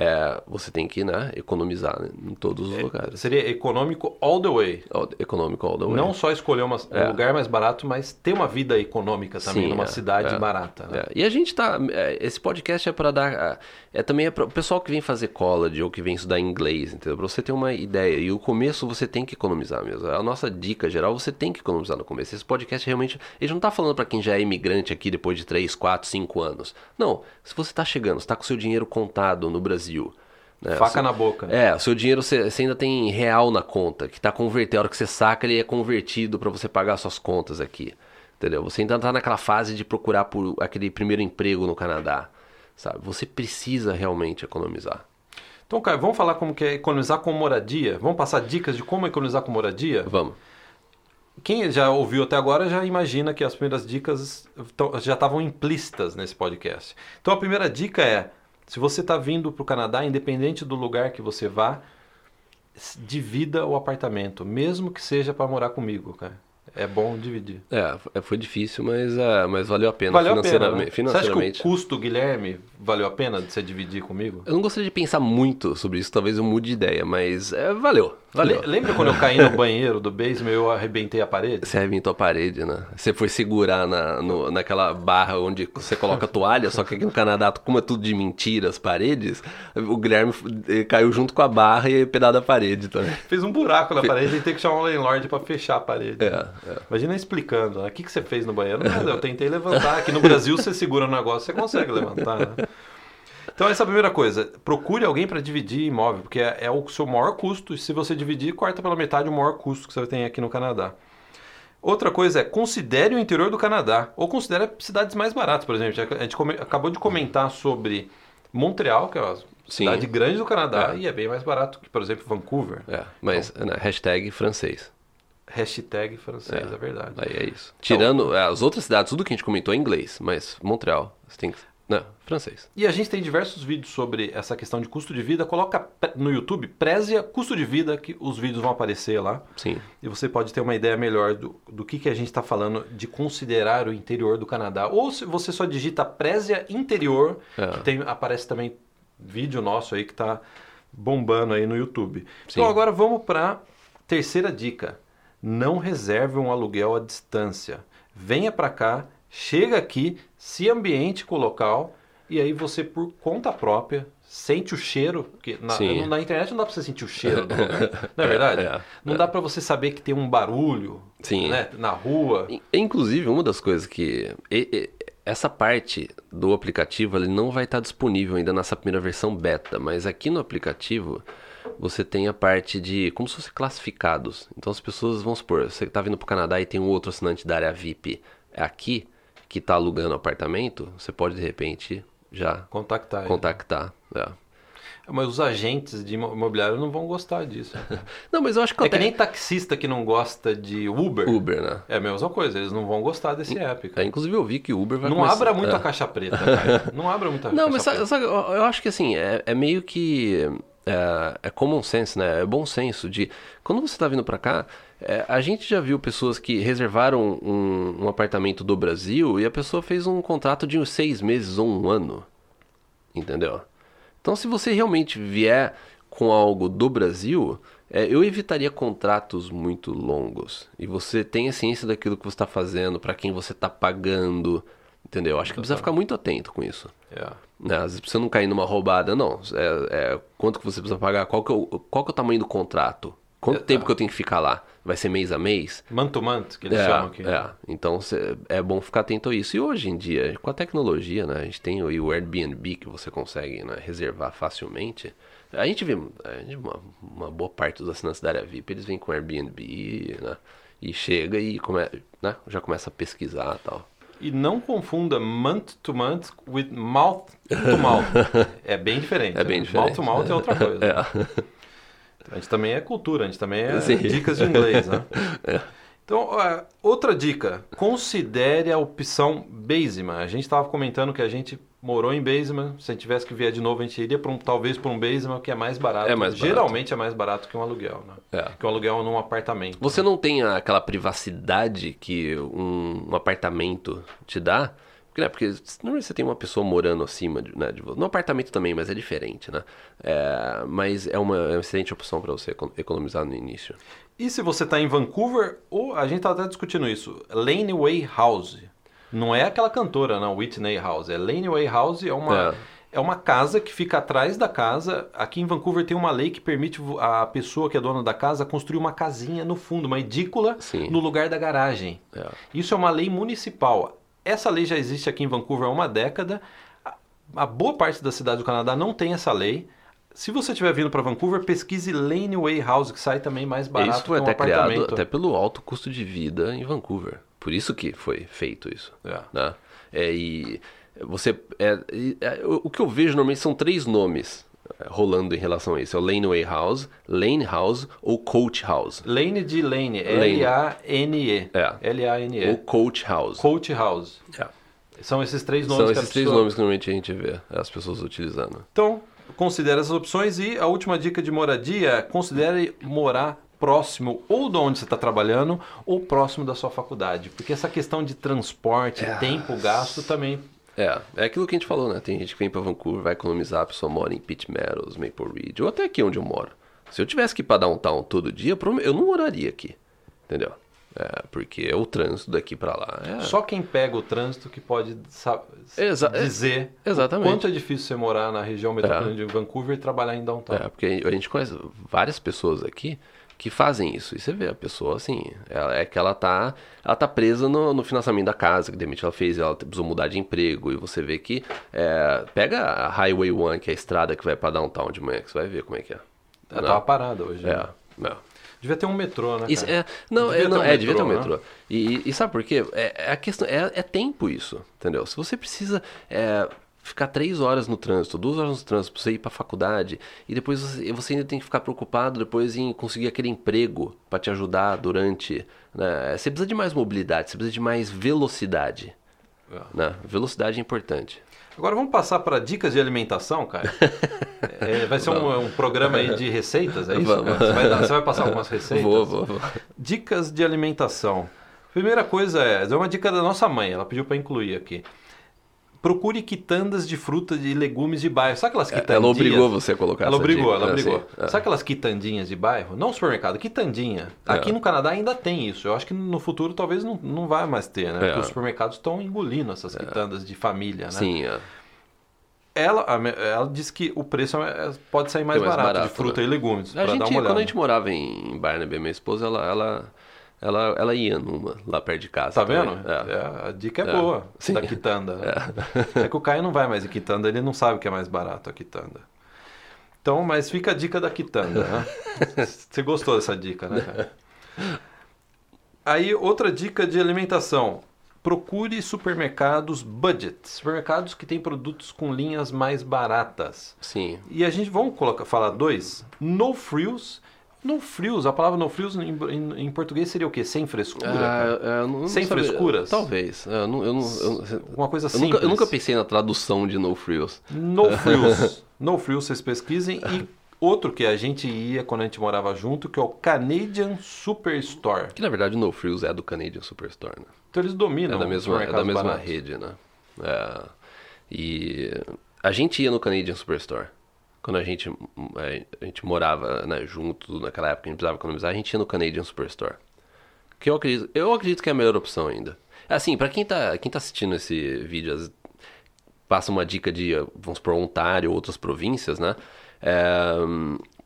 [SPEAKER 2] é, você tem que, né, economizar né, em todos
[SPEAKER 1] É,
[SPEAKER 2] os lugares.
[SPEAKER 1] Seria econômico all the way.
[SPEAKER 2] All- Econômico all the way.
[SPEAKER 1] Não só escolher uma- um
[SPEAKER 2] É.
[SPEAKER 1] lugar mais barato, mas ter uma vida econômica também,
[SPEAKER 2] Sim,
[SPEAKER 1] numa
[SPEAKER 2] é,
[SPEAKER 1] cidade
[SPEAKER 2] é,
[SPEAKER 1] barata. né?
[SPEAKER 2] É, E a gente tá. é, Esse podcast é para dar. É também é para o pessoal que vem fazer college ou que vem estudar inglês, entendeu? Pra você ter uma ideia. E o começo você tem que economizar mesmo. A nossa dica geral, você tem que economizar no começo. Esse podcast realmente. Ele não tá falando para quem já é imigrante aqui depois de 3, 4, 5 anos. Não. Se você tá chegando, você tá com seu dinheiro contado no Brasil. Né?
[SPEAKER 1] Faca na boca. Né?
[SPEAKER 2] é, o seu dinheiro você, você ainda tem real na conta, que tá convertido. A hora que você saca, ele é convertido para você pagar suas contas aqui. Entendeu? Você ainda tá naquela fase de procurar por aquele primeiro emprego no Canadá. Sabe? Você precisa realmente economizar.
[SPEAKER 1] Então, Caio, vamos falar como que é economizar com moradia? Vamos passar dicas de como economizar com moradia?
[SPEAKER 2] Vamos.
[SPEAKER 1] Quem já ouviu até agora já imagina que as primeiras dicas já estavam implícitas nesse podcast. Então a primeira dica é: se você está vindo para o Canadá, independente do lugar que você vá, divida o apartamento, mesmo que seja para morar comigo, cara. É bom dividir.
[SPEAKER 2] É, foi difícil, mas, é, mas valeu a pena
[SPEAKER 1] Valeu a pena,
[SPEAKER 2] financeiramente.
[SPEAKER 1] né?
[SPEAKER 2] financeiramente.
[SPEAKER 1] Você acha que o custo, Guilherme, valeu a pena de você dividir comigo?
[SPEAKER 2] Eu não gostaria de pensar muito sobre isso, talvez eu mude de ideia, mas é, valeu, valeu.
[SPEAKER 1] Le- Lembra quando eu caí no banheiro do basement e eu arrebentei a parede?
[SPEAKER 2] Você arrebentou a parede, né? Você foi segurar na, no- naquela barra onde você coloca a toalha, só que aqui no Canadá, como é tudo de mentira, as paredes, o Guilherme eh, caiu junto com a barra e pedaço da parede também.
[SPEAKER 1] Fez um buraco na parede e tem que chamar um landlord pra fechar a parede.
[SPEAKER 2] É, é.
[SPEAKER 1] Imagina explicando, né? o que, que você fez no banheiro? [LAUGHS] Nada, eu tentei levantar. Aqui no Brasil você segura o negócio, você consegue levantar. né? Então essa é a primeira coisa. Procure alguém para dividir imóvel, porque é, é o seu maior custo. E se você dividir, corta pela metade o maior custo que você tem aqui no Canadá. Outra coisa é, considere o interior do Canadá. Ou considere cidades mais baratas, por exemplo. A gente come- acabou de comentar sobre Montreal, que é uma
[SPEAKER 2] Sim.
[SPEAKER 1] cidade grande do Canadá,
[SPEAKER 2] É.
[SPEAKER 1] e é bem mais barato que, por exemplo, Vancouver.
[SPEAKER 2] É, mas né, hashtag francês.
[SPEAKER 1] Hashtag francês, é, verdade.
[SPEAKER 2] Aí é isso. Tirando é, as outras cidades, tudo que a gente comentou é inglês, mas Montreal, você tem que. Não, francês.
[SPEAKER 1] E a gente tem diversos vídeos sobre essa questão de custo de vida. Coloca no YouTube, Prezia custo de vida, que os vídeos vão aparecer lá.
[SPEAKER 2] Sim.
[SPEAKER 1] E você pode ter uma ideia melhor do, do que, que a gente está falando de considerar o interior do Canadá. Ou se você só digita Prezia interior,
[SPEAKER 2] É.
[SPEAKER 1] que tem, aparece também vídeo nosso aí que está bombando aí no YouTube.
[SPEAKER 2] Sim.
[SPEAKER 1] Então agora vamos para terceira dica. Não reserve um aluguel à distância. Venha para cá, chega aqui, se ambiente com o local e aí você por conta própria sente o cheiro, porque na, na internet não dá para você sentir o cheiro do lugar, [LAUGHS] não é verdade?
[SPEAKER 2] É,
[SPEAKER 1] não dá para você saber que tem um barulho
[SPEAKER 2] Sim.
[SPEAKER 1] né, na rua.
[SPEAKER 2] In- Inclusive, uma das coisas que. essa parte do aplicativo ele não vai estar disponível ainda nessa primeira versão beta, mas aqui no aplicativo você tem a parte de como se fosse classificados. Então as pessoas, vamos supor, você está vindo para o Canadá e tem um outro assinante da área VIP aqui que está alugando apartamento, você pode de repente já
[SPEAKER 1] Contactar.
[SPEAKER 2] contactar. é.
[SPEAKER 1] Mas os agentes de imo- imobiliário não vão gostar disso. [LAUGHS]
[SPEAKER 2] Não, mas eu acho que,
[SPEAKER 1] É que
[SPEAKER 2] até-
[SPEAKER 1] nem taxista que não gosta de Uber.
[SPEAKER 2] Uber, né?
[SPEAKER 1] É a mesma coisa, eles não vão gostar desse app.
[SPEAKER 2] É, inclusive eu vi que o Uber vai
[SPEAKER 1] Não
[SPEAKER 2] começar-
[SPEAKER 1] abra muito
[SPEAKER 2] é.
[SPEAKER 1] a caixa preta, cara. Não abra muito a
[SPEAKER 2] Não,
[SPEAKER 1] caixa
[SPEAKER 2] mas
[SPEAKER 1] preta.
[SPEAKER 2] sabe, sabe, eu eu acho que assim, é, é meio que. É, é common sense, né? É bom senso de. Quando você tá vindo pra cá, é, a gente já viu pessoas que reservaram um, um apartamento do Brasil e a pessoa fez um contrato de uns seis meses ou um ano. Entendeu? Então, se você realmente vier com algo do Brasil, é, eu evitaria contratos muito longos. E você tenha ciência daquilo que você está fazendo, para quem você está pagando. Entendeu? Acho que precisa ficar muito atento com isso.
[SPEAKER 1] É.
[SPEAKER 2] Né? Às vezes você não cair numa roubada, não. É, é, quanto que você precisa pagar? Qual que, é o, qual que é o tamanho do contrato? Quanto
[SPEAKER 1] É,
[SPEAKER 2] tempo
[SPEAKER 1] é.
[SPEAKER 2] que eu tenho que ficar lá? Vai ser mês a mês?
[SPEAKER 1] Man to man, que eles
[SPEAKER 2] é,
[SPEAKER 1] chamam aqui.
[SPEAKER 2] é. Então cê- é bom ficar atento a isso. E hoje em dia, com a tecnologia, né? A gente tem o Airbnb que você consegue né, reservar facilmente. A gente vê a gente- uma, uma boa parte dos assinantes da área VIP, eles vêm com Airbnb, né? E chega e come, né, já começa a pesquisar e tal.
[SPEAKER 1] E não confunda month to month with mouth to mouth. [LAUGHS] É bem diferente.
[SPEAKER 2] É bem diferente.
[SPEAKER 1] Mouth to mouth é outra coisa. [LAUGHS]
[SPEAKER 2] É.
[SPEAKER 1] A gente também é cultura, a gente também é
[SPEAKER 2] Sim.
[SPEAKER 1] dicas de inglês, né? [LAUGHS]
[SPEAKER 2] É.
[SPEAKER 1] Então, outra dica, considere a opção Basement. A gente estava comentando que a gente morou em Basement, se a gente tivesse que vier de novo, a gente iria pra um, talvez para um Basement que é mais barato.
[SPEAKER 2] É mais barato.
[SPEAKER 1] Geralmente é mais barato que um aluguel, né?
[SPEAKER 2] É.
[SPEAKER 1] Que um aluguel num apartamento.
[SPEAKER 2] Você não tem aquela privacidade que um, um apartamento te dá. Porque, né, porque normalmente você tem uma pessoa morando acima de, né, de você. No apartamento também, mas é diferente, né? É, mas é uma, é uma excelente opção para você econ- economizar no início.
[SPEAKER 1] E se você está em Vancouver, ou a gente estava até discutindo isso, Laneway House. Não é aquela cantora, não, Whitney House. É Laneway House, é uma, é. uma casa que fica atrás da casa. Aqui em Vancouver tem uma lei que permite a pessoa que é dona da casa construir uma casinha no fundo, uma edícula
[SPEAKER 2] Sim.
[SPEAKER 1] no lugar da garagem.
[SPEAKER 2] É.
[SPEAKER 1] Isso é uma lei municipal. Essa lei já existe aqui em Vancouver há uma década. A- boa parte das cidades do Canadá não tem essa lei. Se você estiver vindo para Vancouver, pesquise Laneway House, que sai também mais barato
[SPEAKER 2] isso foi
[SPEAKER 1] um
[SPEAKER 2] até criado até pelo alto custo de vida em Vancouver. Por isso que foi feito isso.
[SPEAKER 1] É.
[SPEAKER 2] Né? É, e você. É, é, o que eu vejo normalmente são três nomes rolando em relação a isso. É o Laneway House, Lane House ou Coach House.
[SPEAKER 1] Lane de Lane,
[SPEAKER 2] Lane. É.
[SPEAKER 1] L-A-N-E.
[SPEAKER 2] Ou Coach House.
[SPEAKER 1] Coach House.
[SPEAKER 2] É.
[SPEAKER 1] São esses três nomes
[SPEAKER 2] São
[SPEAKER 1] que a
[SPEAKER 2] esses três
[SPEAKER 1] pessoa-
[SPEAKER 2] nomes que normalmente a gente vê as pessoas utilizando.
[SPEAKER 1] Então, considere essas opções e a última dica de moradia considere morar próximo ou de onde você está trabalhando ou próximo da sua faculdade. Porque essa questão de transporte,
[SPEAKER 2] É.
[SPEAKER 1] tempo gasto também.
[SPEAKER 2] É, é aquilo que a gente falou, né? Tem gente que vem pra Vancouver, vai economizar, a pessoa mora em Pitt Meadows, Maple Ridge, ou até aqui onde eu moro. Se eu tivesse que ir pra downtown todo dia, eu não moraria aqui, entendeu? É, porque o trânsito daqui pra lá é...
[SPEAKER 1] Só quem pega o trânsito que pode
[SPEAKER 2] Exa-
[SPEAKER 1] dizer
[SPEAKER 2] exatamente.
[SPEAKER 1] quanto é difícil você morar na região metropolitana de Vancouver e trabalhar em downtown.
[SPEAKER 2] É, porque a gente conhece várias pessoas aqui que fazem isso. E você vê a pessoa assim, ela, é que ela tá, ela tá presa no, no financiamento da casa, que de repente ela fez, ela precisou mudar de emprego. E você vê que é, pega a Highway 1, que é a estrada que vai pra downtown de manhã, que você vai ver como é que é.
[SPEAKER 1] Ela
[SPEAKER 2] Não.
[SPEAKER 1] tava parada hoje. né?
[SPEAKER 2] É, é.
[SPEAKER 1] Devia ter um metrô, né?
[SPEAKER 2] Isso é, não,
[SPEAKER 1] Devia
[SPEAKER 2] é, não,
[SPEAKER 1] um
[SPEAKER 2] é, devia ter um
[SPEAKER 1] metrô,
[SPEAKER 2] metrô. E, e sabe por quê? É, é a questão, é, é tempo isso, entendeu? Se você precisa é, ficar três horas no trânsito, duas horas no trânsito pra você ir pra faculdade, e depois você, você ainda tem que ficar preocupado depois em conseguir aquele emprego pra te ajudar durante. Né? Você precisa de mais mobilidade, você precisa de mais velocidade.
[SPEAKER 1] É.
[SPEAKER 2] Né? Velocidade é importante.
[SPEAKER 1] Agora vamos passar para dicas de alimentação, cara. [LAUGHS] É, vai ser um, um programa aí de receitas, é isso? Você, vai dar- você vai passar algumas receitas?
[SPEAKER 2] Vou, vou, vou.
[SPEAKER 1] Dicas de alimentação. Primeira coisa é, é uma dica da nossa mãe, ela pediu para incluir aqui. Procure quitandas de frutas e legumes de bairro. Sabe aquelas quitandinhas?
[SPEAKER 2] É, Ela obrigou você a colocar
[SPEAKER 1] Ela obrigou,
[SPEAKER 2] dica,
[SPEAKER 1] ela
[SPEAKER 2] né?
[SPEAKER 1] obrigou.
[SPEAKER 2] Assim, é.
[SPEAKER 1] Sabe aquelas quitandinhas de bairro? Não supermercado, quitandinha.
[SPEAKER 2] É.
[SPEAKER 1] Aqui no Canadá ainda tem isso. Eu acho que no futuro talvez não, não vai mais ter, né?
[SPEAKER 2] É.
[SPEAKER 1] Porque os supermercados estão engolindo essas quitandas de família, né?
[SPEAKER 2] Sim, é.
[SPEAKER 1] Ela, ela disse que o preço é- pode sair mais,
[SPEAKER 2] É mais
[SPEAKER 1] barato,
[SPEAKER 2] barato,
[SPEAKER 1] de fruta
[SPEAKER 2] né?
[SPEAKER 1] e legumes.
[SPEAKER 2] A gente, quando a gente morava em Barnaby, minha esposa, ela, ela, ela, ela ia numa lá perto de casa.
[SPEAKER 1] Tá
[SPEAKER 2] também.
[SPEAKER 1] vendo?
[SPEAKER 2] É.
[SPEAKER 1] É, a dica é,
[SPEAKER 2] É.
[SPEAKER 1] boa
[SPEAKER 2] Sim.
[SPEAKER 1] da quitanda. né? É. que o Caio não vai mais em quitanda, ele não sabe o que é mais barato a quitanda. Então, mas fica a dica da quitanda, né? [LAUGHS] Você gostou dessa dica, né, cara? Aí, outra dica de alimentação. Procure supermercados budget. Supermercados que têm produtos com linhas mais baratas.
[SPEAKER 2] Sim.
[SPEAKER 1] E a gente, vamos colocar, falar dois? No frills. No frills, a palavra no frills em, em- em português seria o quê? Sem frescura?
[SPEAKER 2] Ah, é, não-
[SPEAKER 1] Sem frescuras?
[SPEAKER 2] Talvez. É, Eu, não, eu, eu,
[SPEAKER 1] Uma coisa simples.
[SPEAKER 2] nunca, eu nunca pensei na tradução de no frills.
[SPEAKER 1] No [LAUGHS] Frills. no Frills, vocês pesquisem. E outro que a gente ia quando a gente morava junto, que é o Canadian Superstore.
[SPEAKER 2] Que na verdade o no frills é do Canadian Superstore, né?
[SPEAKER 1] Então eles dominam
[SPEAKER 2] É da mesma, é da mesma
[SPEAKER 1] baratos.
[SPEAKER 2] rede, né? É, e a gente ia no Canadian Superstore. Quando a gente, é, a gente morava né, junto, naquela época a gente precisava economizar, a gente ia no Canadian Superstore. Que eu acredito, eu acredito que é a melhor opção ainda. Assim, pra quem tá, quem tá assistindo esse vídeo, passa uma dica de, vamos supor, Ontário, outras províncias, né? É,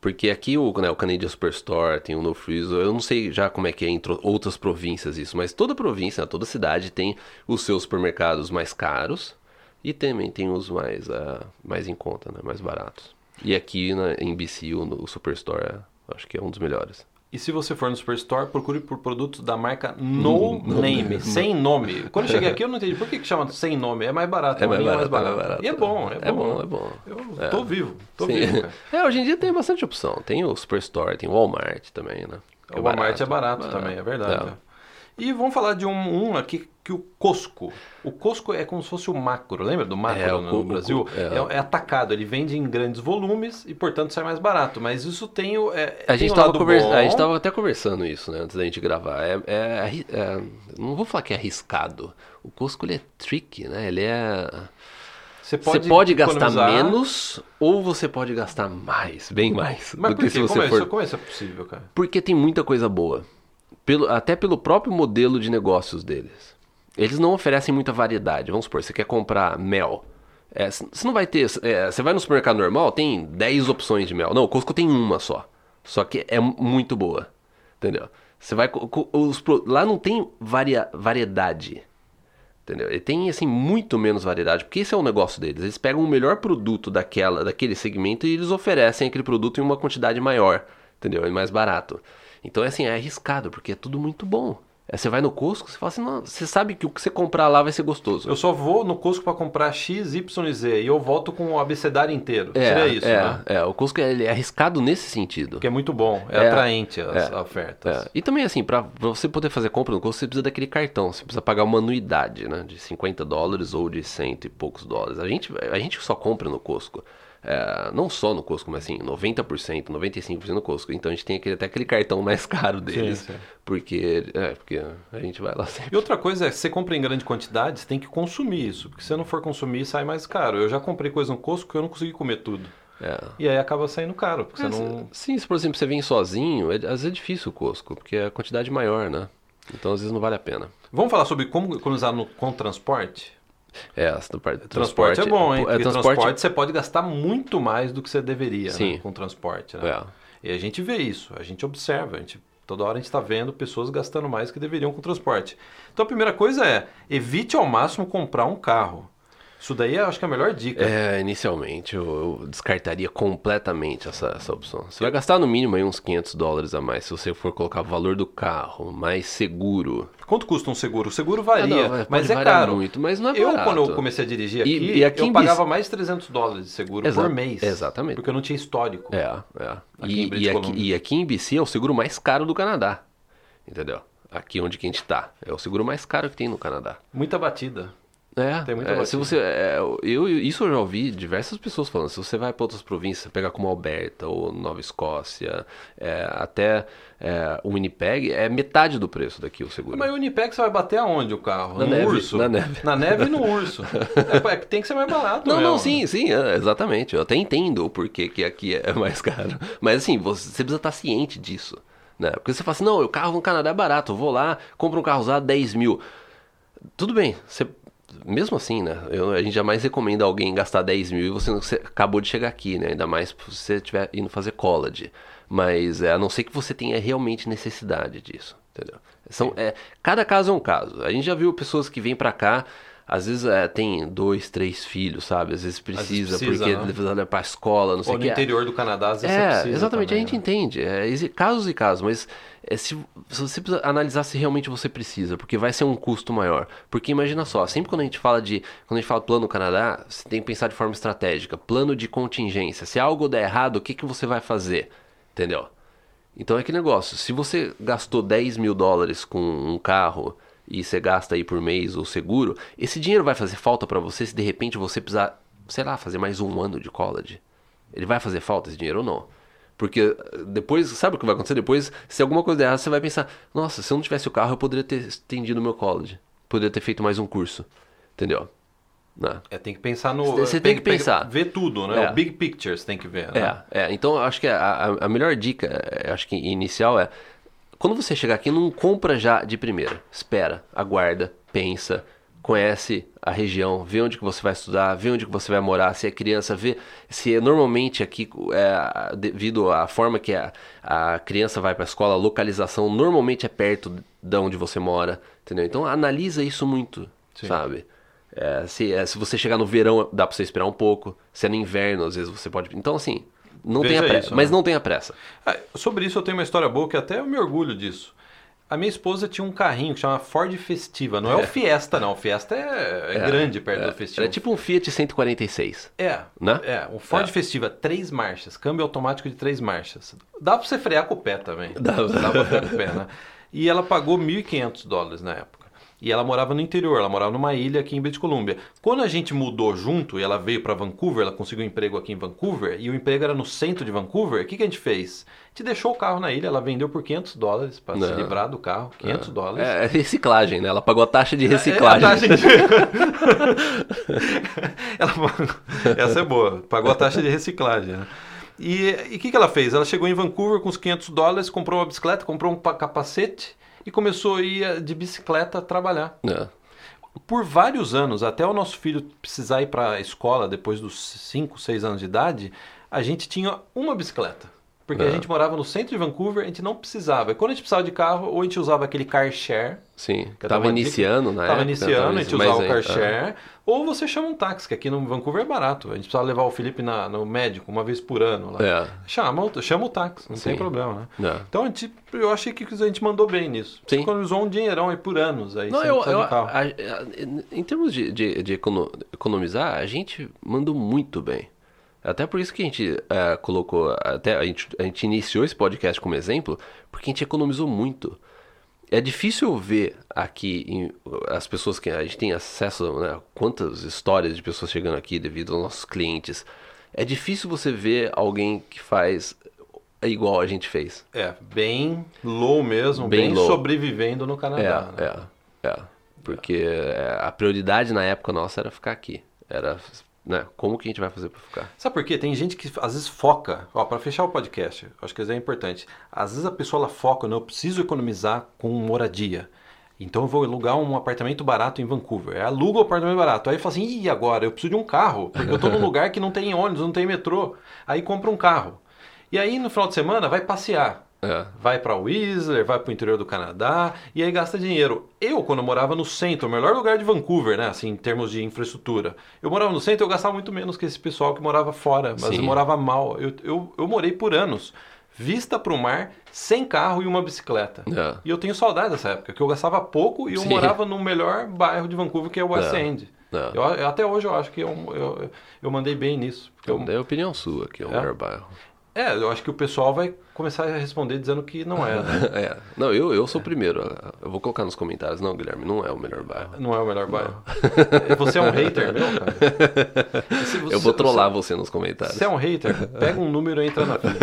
[SPEAKER 2] porque aqui o, né, o Canadian Superstore tem o No Freeze, eu não sei já como é que é em outras províncias isso, mas toda província, né, toda cidade tem os seus supermercados mais caros e também tem os mais, ah, mais em conta, né, mais baratos. E aqui na, em BC o, o Superstore é, acho que é um dos melhores.
[SPEAKER 1] E se você for no Superstore, procure por produtos da marca [LAUGHS] No Name, sem nome. Quando eu cheguei aqui eu não entendi por que, que chama sem nome. É mais barato,
[SPEAKER 2] É
[SPEAKER 1] uma
[SPEAKER 2] mais barato, é mais
[SPEAKER 1] barata.
[SPEAKER 2] barato.
[SPEAKER 1] E é bom, é bom.
[SPEAKER 2] É bom, é bom.
[SPEAKER 1] Eu
[SPEAKER 2] É.
[SPEAKER 1] tô vivo, tô
[SPEAKER 2] Sim.
[SPEAKER 1] vivo, cara. [LAUGHS]
[SPEAKER 2] É, hoje em dia tem bastante opção. Tem o Superstore, tem o Walmart também, né?
[SPEAKER 1] O Walmart é barato também, é verdade.
[SPEAKER 2] É.
[SPEAKER 1] é. E vamos falar de um, um aqui que o Costco. O Costco é como se fosse o macro, lembra do macro
[SPEAKER 2] É, o
[SPEAKER 1] no
[SPEAKER 2] o
[SPEAKER 1] Brasil?
[SPEAKER 2] co-
[SPEAKER 1] É.
[SPEAKER 2] é.
[SPEAKER 1] é atacado, ele vende em grandes volumes e, portanto, sai mais barato. Mas isso tem o. É,
[SPEAKER 2] A gente,
[SPEAKER 1] o
[SPEAKER 2] tava
[SPEAKER 1] lado
[SPEAKER 2] conversa-
[SPEAKER 1] bom.
[SPEAKER 2] a gente até conversando isso, né, antes da gente gravar. É, é é- não vou falar que é arriscado. O Costco ele é tricky, né? Ele é.
[SPEAKER 1] Você
[SPEAKER 2] Você
[SPEAKER 1] pode,
[SPEAKER 2] pode, gastar menos ou você pode gastar mais, bem mais.
[SPEAKER 1] Mas
[SPEAKER 2] do
[SPEAKER 1] por
[SPEAKER 2] que se você
[SPEAKER 1] Como, é
[SPEAKER 2] for.
[SPEAKER 1] isso, como é isso é possível, cara?
[SPEAKER 2] Porque tem muita coisa boa. Pelo, até pelo próprio modelo de negócios deles. Eles não oferecem muita variedade. Vamos supor, você quer comprar mel. É, você não vai ter. é, você vai no supermercado normal, tem 10 opções de mel. Não, o Costco tem uma só. Só que é mu- muito boa. Entendeu? Você vai. Os, lá não tem varia, variedade. Entendeu? Ele tem assim muito menos variedade, porque esse é o negócio deles. Eles pegam o melhor produto daquela, daquele segmento e eles oferecem aquele produto em uma quantidade maior, entendeu? E mais barato. Então é assim, é arriscado, porque é tudo muito bom. É, você vai no Costco, você fala assim, não, você sabe que o que você comprar lá vai ser gostoso.
[SPEAKER 1] Eu só vou no Costco para comprar X, Y e Z e eu volto com o abecedário inteiro.
[SPEAKER 2] é,
[SPEAKER 1] Seria isso,
[SPEAKER 2] é,
[SPEAKER 1] né?
[SPEAKER 2] é, o Costco ele é arriscado nesse sentido.
[SPEAKER 1] Porque é muito bom, é,
[SPEAKER 2] É,
[SPEAKER 1] atraente as
[SPEAKER 2] é,
[SPEAKER 1] ofertas.
[SPEAKER 2] É, E também, assim, pra você poder fazer compra no Costco, você precisa daquele cartão. Você precisa pagar uma anuidade, né? De 50 dólares ou de cento e poucos dólares. A gente, a gente só compra no Costco. É, não só no Costco, mas assim, 90%, 95% no Costco. Então a gente tem aquele, até aquele cartão mais [LAUGHS] caro deles.
[SPEAKER 1] Sim, sim.
[SPEAKER 2] Porque, é, porque a gente vai lá sempre.
[SPEAKER 1] E outra coisa é, se você compra em grande quantidade, você tem que consumir isso. Porque se você não for consumir, sai mais caro. Eu já comprei coisa no Costco que eu não consegui comer tudo.
[SPEAKER 2] É.
[SPEAKER 1] E aí acaba saindo caro, porque
[SPEAKER 2] É,
[SPEAKER 1] você não...
[SPEAKER 2] Sim, se por exemplo você vem sozinho, é, às vezes é difícil o Costco, porque a quantidade é maior, né? Então às vezes não vale a pena.
[SPEAKER 1] Vamos falar sobre como economizar no, com transporte?
[SPEAKER 2] É, essa parte,
[SPEAKER 1] Transporte, é bom, hein?
[SPEAKER 2] É,
[SPEAKER 1] Porque
[SPEAKER 2] transporte,
[SPEAKER 1] transporte você pode gastar muito mais do que você deveria né,
[SPEAKER 2] Sim.
[SPEAKER 1] com transporte. Né?
[SPEAKER 2] É.
[SPEAKER 1] E a gente vê isso, a gente observa, a gente, toda hora a gente está vendo pessoas gastando mais do que deveriam com transporte. Então a primeira coisa é, evite ao máximo comprar um carro. Isso daí eu acho que é a melhor dica.
[SPEAKER 2] É, inicialmente eu, eu descartaria completamente essa, essa opção. Você vai gastar no mínimo aí uns 500 dólares a mais se você for colocar o valor do carro, mais seguro.
[SPEAKER 1] Quanto custa um seguro? O seguro varia,
[SPEAKER 2] Ah, não,
[SPEAKER 1] mas é caro.
[SPEAKER 2] muito, mas não é
[SPEAKER 1] eu,
[SPEAKER 2] barato.
[SPEAKER 1] quando eu comecei a dirigir aqui,
[SPEAKER 2] E- e aqui
[SPEAKER 1] eu pagava
[SPEAKER 2] Bis-
[SPEAKER 1] mais de 300 dólares de seguro
[SPEAKER 2] Exa-
[SPEAKER 1] por mês.
[SPEAKER 2] exatamente.
[SPEAKER 1] Porque eu não tinha histórico.
[SPEAKER 2] É, é.
[SPEAKER 1] Aqui
[SPEAKER 2] E, e, aqui, e aqui em BC é o seguro mais caro do Canadá. Entendeu? Aqui onde que a gente tá. É o seguro mais caro que tem no Canadá.
[SPEAKER 1] Muita batida.
[SPEAKER 2] É,
[SPEAKER 1] Tem muita
[SPEAKER 2] é, se você, é, eu, isso eu já ouvi diversas pessoas falando. Se você vai para outras províncias, pegar como Alberta ou Nova Escócia, é, até é, o Winnipeg, é metade do preço daqui o seguro.
[SPEAKER 1] Mas o Unipec você vai bater aonde o carro?
[SPEAKER 2] Na
[SPEAKER 1] no
[SPEAKER 2] neve,
[SPEAKER 1] urso?
[SPEAKER 2] na neve.
[SPEAKER 1] Na neve e no urso. É, é que tem que ser mais barato.
[SPEAKER 2] Não,
[SPEAKER 1] mesmo.
[SPEAKER 2] não, sim, sim, é, exatamente. Eu até entendo o porquê que aqui é [LAUGHS] mais caro. Mas assim, você, você precisa estar ciente disso. Né? Porque você fala assim, não, o carro no Canadá é barato, eu vou lá, compro um carro usado 10 mil. Tudo bem, você, mesmo assim, né? eu- a gente jamais recomenda alguém gastar 10 mil e você, você acabou de chegar aqui, né? Ainda mais se você estiver indo fazer college. Mas é, a não ser que você tenha realmente necessidade disso, entendeu? São, é, cada caso é um caso. A gente já viu pessoas que vêm pra cá, às vezes é, tem dois, três filhos, sabe? Às vezes precisa,
[SPEAKER 1] precisa,
[SPEAKER 2] porque
[SPEAKER 1] né?
[SPEAKER 2] precisa levar pra escola, não sei o
[SPEAKER 1] no
[SPEAKER 2] que.
[SPEAKER 1] interior do Canadá, às vezes você
[SPEAKER 2] É,
[SPEAKER 1] precisa
[SPEAKER 2] exatamente,
[SPEAKER 1] também,
[SPEAKER 2] a gente
[SPEAKER 1] né?
[SPEAKER 2] entende. É, casos e casos, mas é, se, se você precisa analisar se realmente você precisa, porque vai ser um custo maior. Porque imagina só, sempre quando a gente fala de. Quando a gente fala plano no Canadá, você tem que pensar de forma estratégica, plano de contingência. Se algo der errado, o que, que você vai fazer? Entendeu? Então é aquele negócio, se você gastou 10 mil dólares com um carro e você gasta aí por mês o seguro, esse dinheiro vai fazer falta pra você se de repente você precisar, sei lá, fazer mais um ano de college. Ele vai fazer falta esse dinheiro ou não? Porque eh, depois, sabe o que vai acontecer? Depois, se alguma coisa der errado, você vai pensar: nossa, se eu não tivesse o carro, eu poderia ter estendido o meu college. Poderia ter feito mais um curso. Entendeu? Né?
[SPEAKER 1] É, tem que pensar no.
[SPEAKER 2] Você tem que pensar.
[SPEAKER 1] Ver tudo, né?
[SPEAKER 2] É.
[SPEAKER 1] O big picture você tem que ver. Né?
[SPEAKER 2] É, é, então eu acho que a, a- a melhor dica, eh, acho que inicial é quando você chegar aqui, não compra já de primeira. Espera, aguarda, pensa, conhece a região, vê onde que você vai estudar, vê onde que você vai morar, se é criança, vê se é normalmente aqui, é, devido à forma que a, a criança vai para a escola, a localização normalmente é perto de onde você mora, entendeu? Então analisa isso muito,
[SPEAKER 1] Sim.
[SPEAKER 2] sabe? É, se, é, se você chegar no verão, dá pra você esperar um pouco. Se é no inverno, às vezes você pode. Então, assim, não
[SPEAKER 1] Veja
[SPEAKER 2] tenha pressa.
[SPEAKER 1] isso,
[SPEAKER 2] mas
[SPEAKER 1] né?
[SPEAKER 2] não tenha pressa.
[SPEAKER 1] Ah, sobre isso eu tenho uma história boa que até eu me orgulho disso. A minha esposa tinha um carrinho que chama Ford Festiva. Não é, o Fiesta, não. O Fiesta é, é grande perto do Festiva.
[SPEAKER 2] É tipo um Fiat 146.
[SPEAKER 1] É,
[SPEAKER 2] Né?
[SPEAKER 1] é, um Ford
[SPEAKER 2] É.
[SPEAKER 1] Festiva, três marchas, câmbio automático de três marchas. Dá pra você frear com o pé também.
[SPEAKER 2] Dá.
[SPEAKER 1] Dá pra frear com o pé, né? E ela pagou 1.500 dólares na época. E ela morava no interior, ela morava numa ilha aqui em British Columbia. Quando a gente mudou junto e ela veio para Vancouver, ela conseguiu um emprego aqui em Vancouver, e o emprego era no centro de Vancouver, o que, que a gente fez? A gente deixou o carro na ilha, ela vendeu por 500 dólares para se
[SPEAKER 2] Não.
[SPEAKER 1] livrar do carro, 500 dólares.
[SPEAKER 2] É, é reciclagem, né? Ela pagou a taxa de
[SPEAKER 1] É,
[SPEAKER 2] reciclagem.
[SPEAKER 1] a taxa de- [LAUGHS] Ela Essa é boa. Pagou a taxa de reciclagem. né? E o que, que ela fez? Ela chegou em Vancouver com os 500 dólares, comprou uma bicicleta, comprou um pa- capacete e começou a ir eh, de bicicleta trabalhar.
[SPEAKER 2] É.
[SPEAKER 1] Por vários anos, até o nosso filho precisar ir para a escola depois dos 5, 6 anos de idade, a gente tinha uma bicicleta. Porque a
[SPEAKER 2] É.
[SPEAKER 1] gente morava no centro de Vancouver, a gente não precisava. E quando a gente precisava de carro, ou a gente usava aquele car share,
[SPEAKER 2] Sim.
[SPEAKER 1] Quer
[SPEAKER 2] Tava
[SPEAKER 1] dar uma dica?
[SPEAKER 2] iniciando na
[SPEAKER 1] Tava
[SPEAKER 2] época.
[SPEAKER 1] iniciando, a gente usava o car
[SPEAKER 2] aí,
[SPEAKER 1] share, ou você chama um táxi, que aqui no Vancouver é barato. A gente precisava levar o Felipe na- no médico uma vez por ano lá.
[SPEAKER 2] É.
[SPEAKER 1] Chama, o- chama o táxi, não tem
[SPEAKER 2] Sim.
[SPEAKER 1] problema, né?
[SPEAKER 2] É.
[SPEAKER 1] Então a gente, eu achei que a gente mandou bem nisso.
[SPEAKER 2] Sim.
[SPEAKER 1] Economizou um dinheirão aí por anos aí,
[SPEAKER 2] Não, eu, eu-
[SPEAKER 1] carro.
[SPEAKER 2] a- a- em termos de, de, de econo- economizar, a gente mandou muito bem. Até por isso que a gente é, colocou, até a gente, a gente iniciou esse podcast como exemplo, porque a gente economizou muito. É difícil ver aqui em- as pessoas que a gente tem acesso, né, quantas histórias de pessoas chegando aqui devido aos nossos clientes. é difícil você ver alguém que faz igual a gente fez.
[SPEAKER 1] É, bem low mesmo,
[SPEAKER 2] Bem
[SPEAKER 1] bem,
[SPEAKER 2] low.
[SPEAKER 1] sobrevivendo no Canadá. né?
[SPEAKER 2] É, é, é. Porque é, a prioridade na época nossa era ficar aqui. Era, né, como que a gente vai fazer pra ficar?
[SPEAKER 1] Sabe por quê? Tem gente que às vezes foca, ó, para fechar o podcast, acho que isso é importante. Às vezes a pessoa foca, não, eu preciso economizar com moradia. Então eu vou alugar um apartamento barato em Vancouver. Aí aluga o apartamento barato. Aí fala assim, e agora? Eu preciso de um carro, porque eu tô num [LAUGHS] lugar que não tem ônibus, não tem metrô. Aí compra um carro. E aí no final de semana vai passear.
[SPEAKER 2] É.
[SPEAKER 1] Vai para Whistler, vai para o interior do Canadá e aí gasta dinheiro. Eu, quando eu morava no centro, o melhor lugar de Vancouver, né, assim, em termos de infraestrutura, eu morava no centro eu gastava muito menos que esse pessoal que morava fora, mas
[SPEAKER 2] Sim.
[SPEAKER 1] eu morava mal. Eu, eu, eu morei por anos, vista para o mar, sem carro e uma bicicleta.
[SPEAKER 2] É.
[SPEAKER 1] E eu tenho saudade dessa época, que eu gastava pouco e eu
[SPEAKER 2] Sim.
[SPEAKER 1] morava no melhor bairro de Vancouver, que é o West
[SPEAKER 2] É.
[SPEAKER 1] End.
[SPEAKER 2] É.
[SPEAKER 1] Eu, até hoje eu acho que eu, eu, eu mandei bem nisso. porque eu-
[SPEAKER 2] É a opinião sua que é o
[SPEAKER 1] É?
[SPEAKER 2] melhor bairro.
[SPEAKER 1] É, eu acho que o pessoal vai começar a responder dizendo que não é, né? [LAUGHS]
[SPEAKER 2] É. Não, eu, eu sou o primeiro. Eu vou colocar nos comentários. Não, Guilherme, não é o melhor bairro.
[SPEAKER 1] Não é o melhor bairro. [LAUGHS] Você é um hater meu, cara? [LAUGHS] Você-
[SPEAKER 2] Eu vou trollar você nos comentários.
[SPEAKER 1] Você é um hater? Pega um número e entra na fila.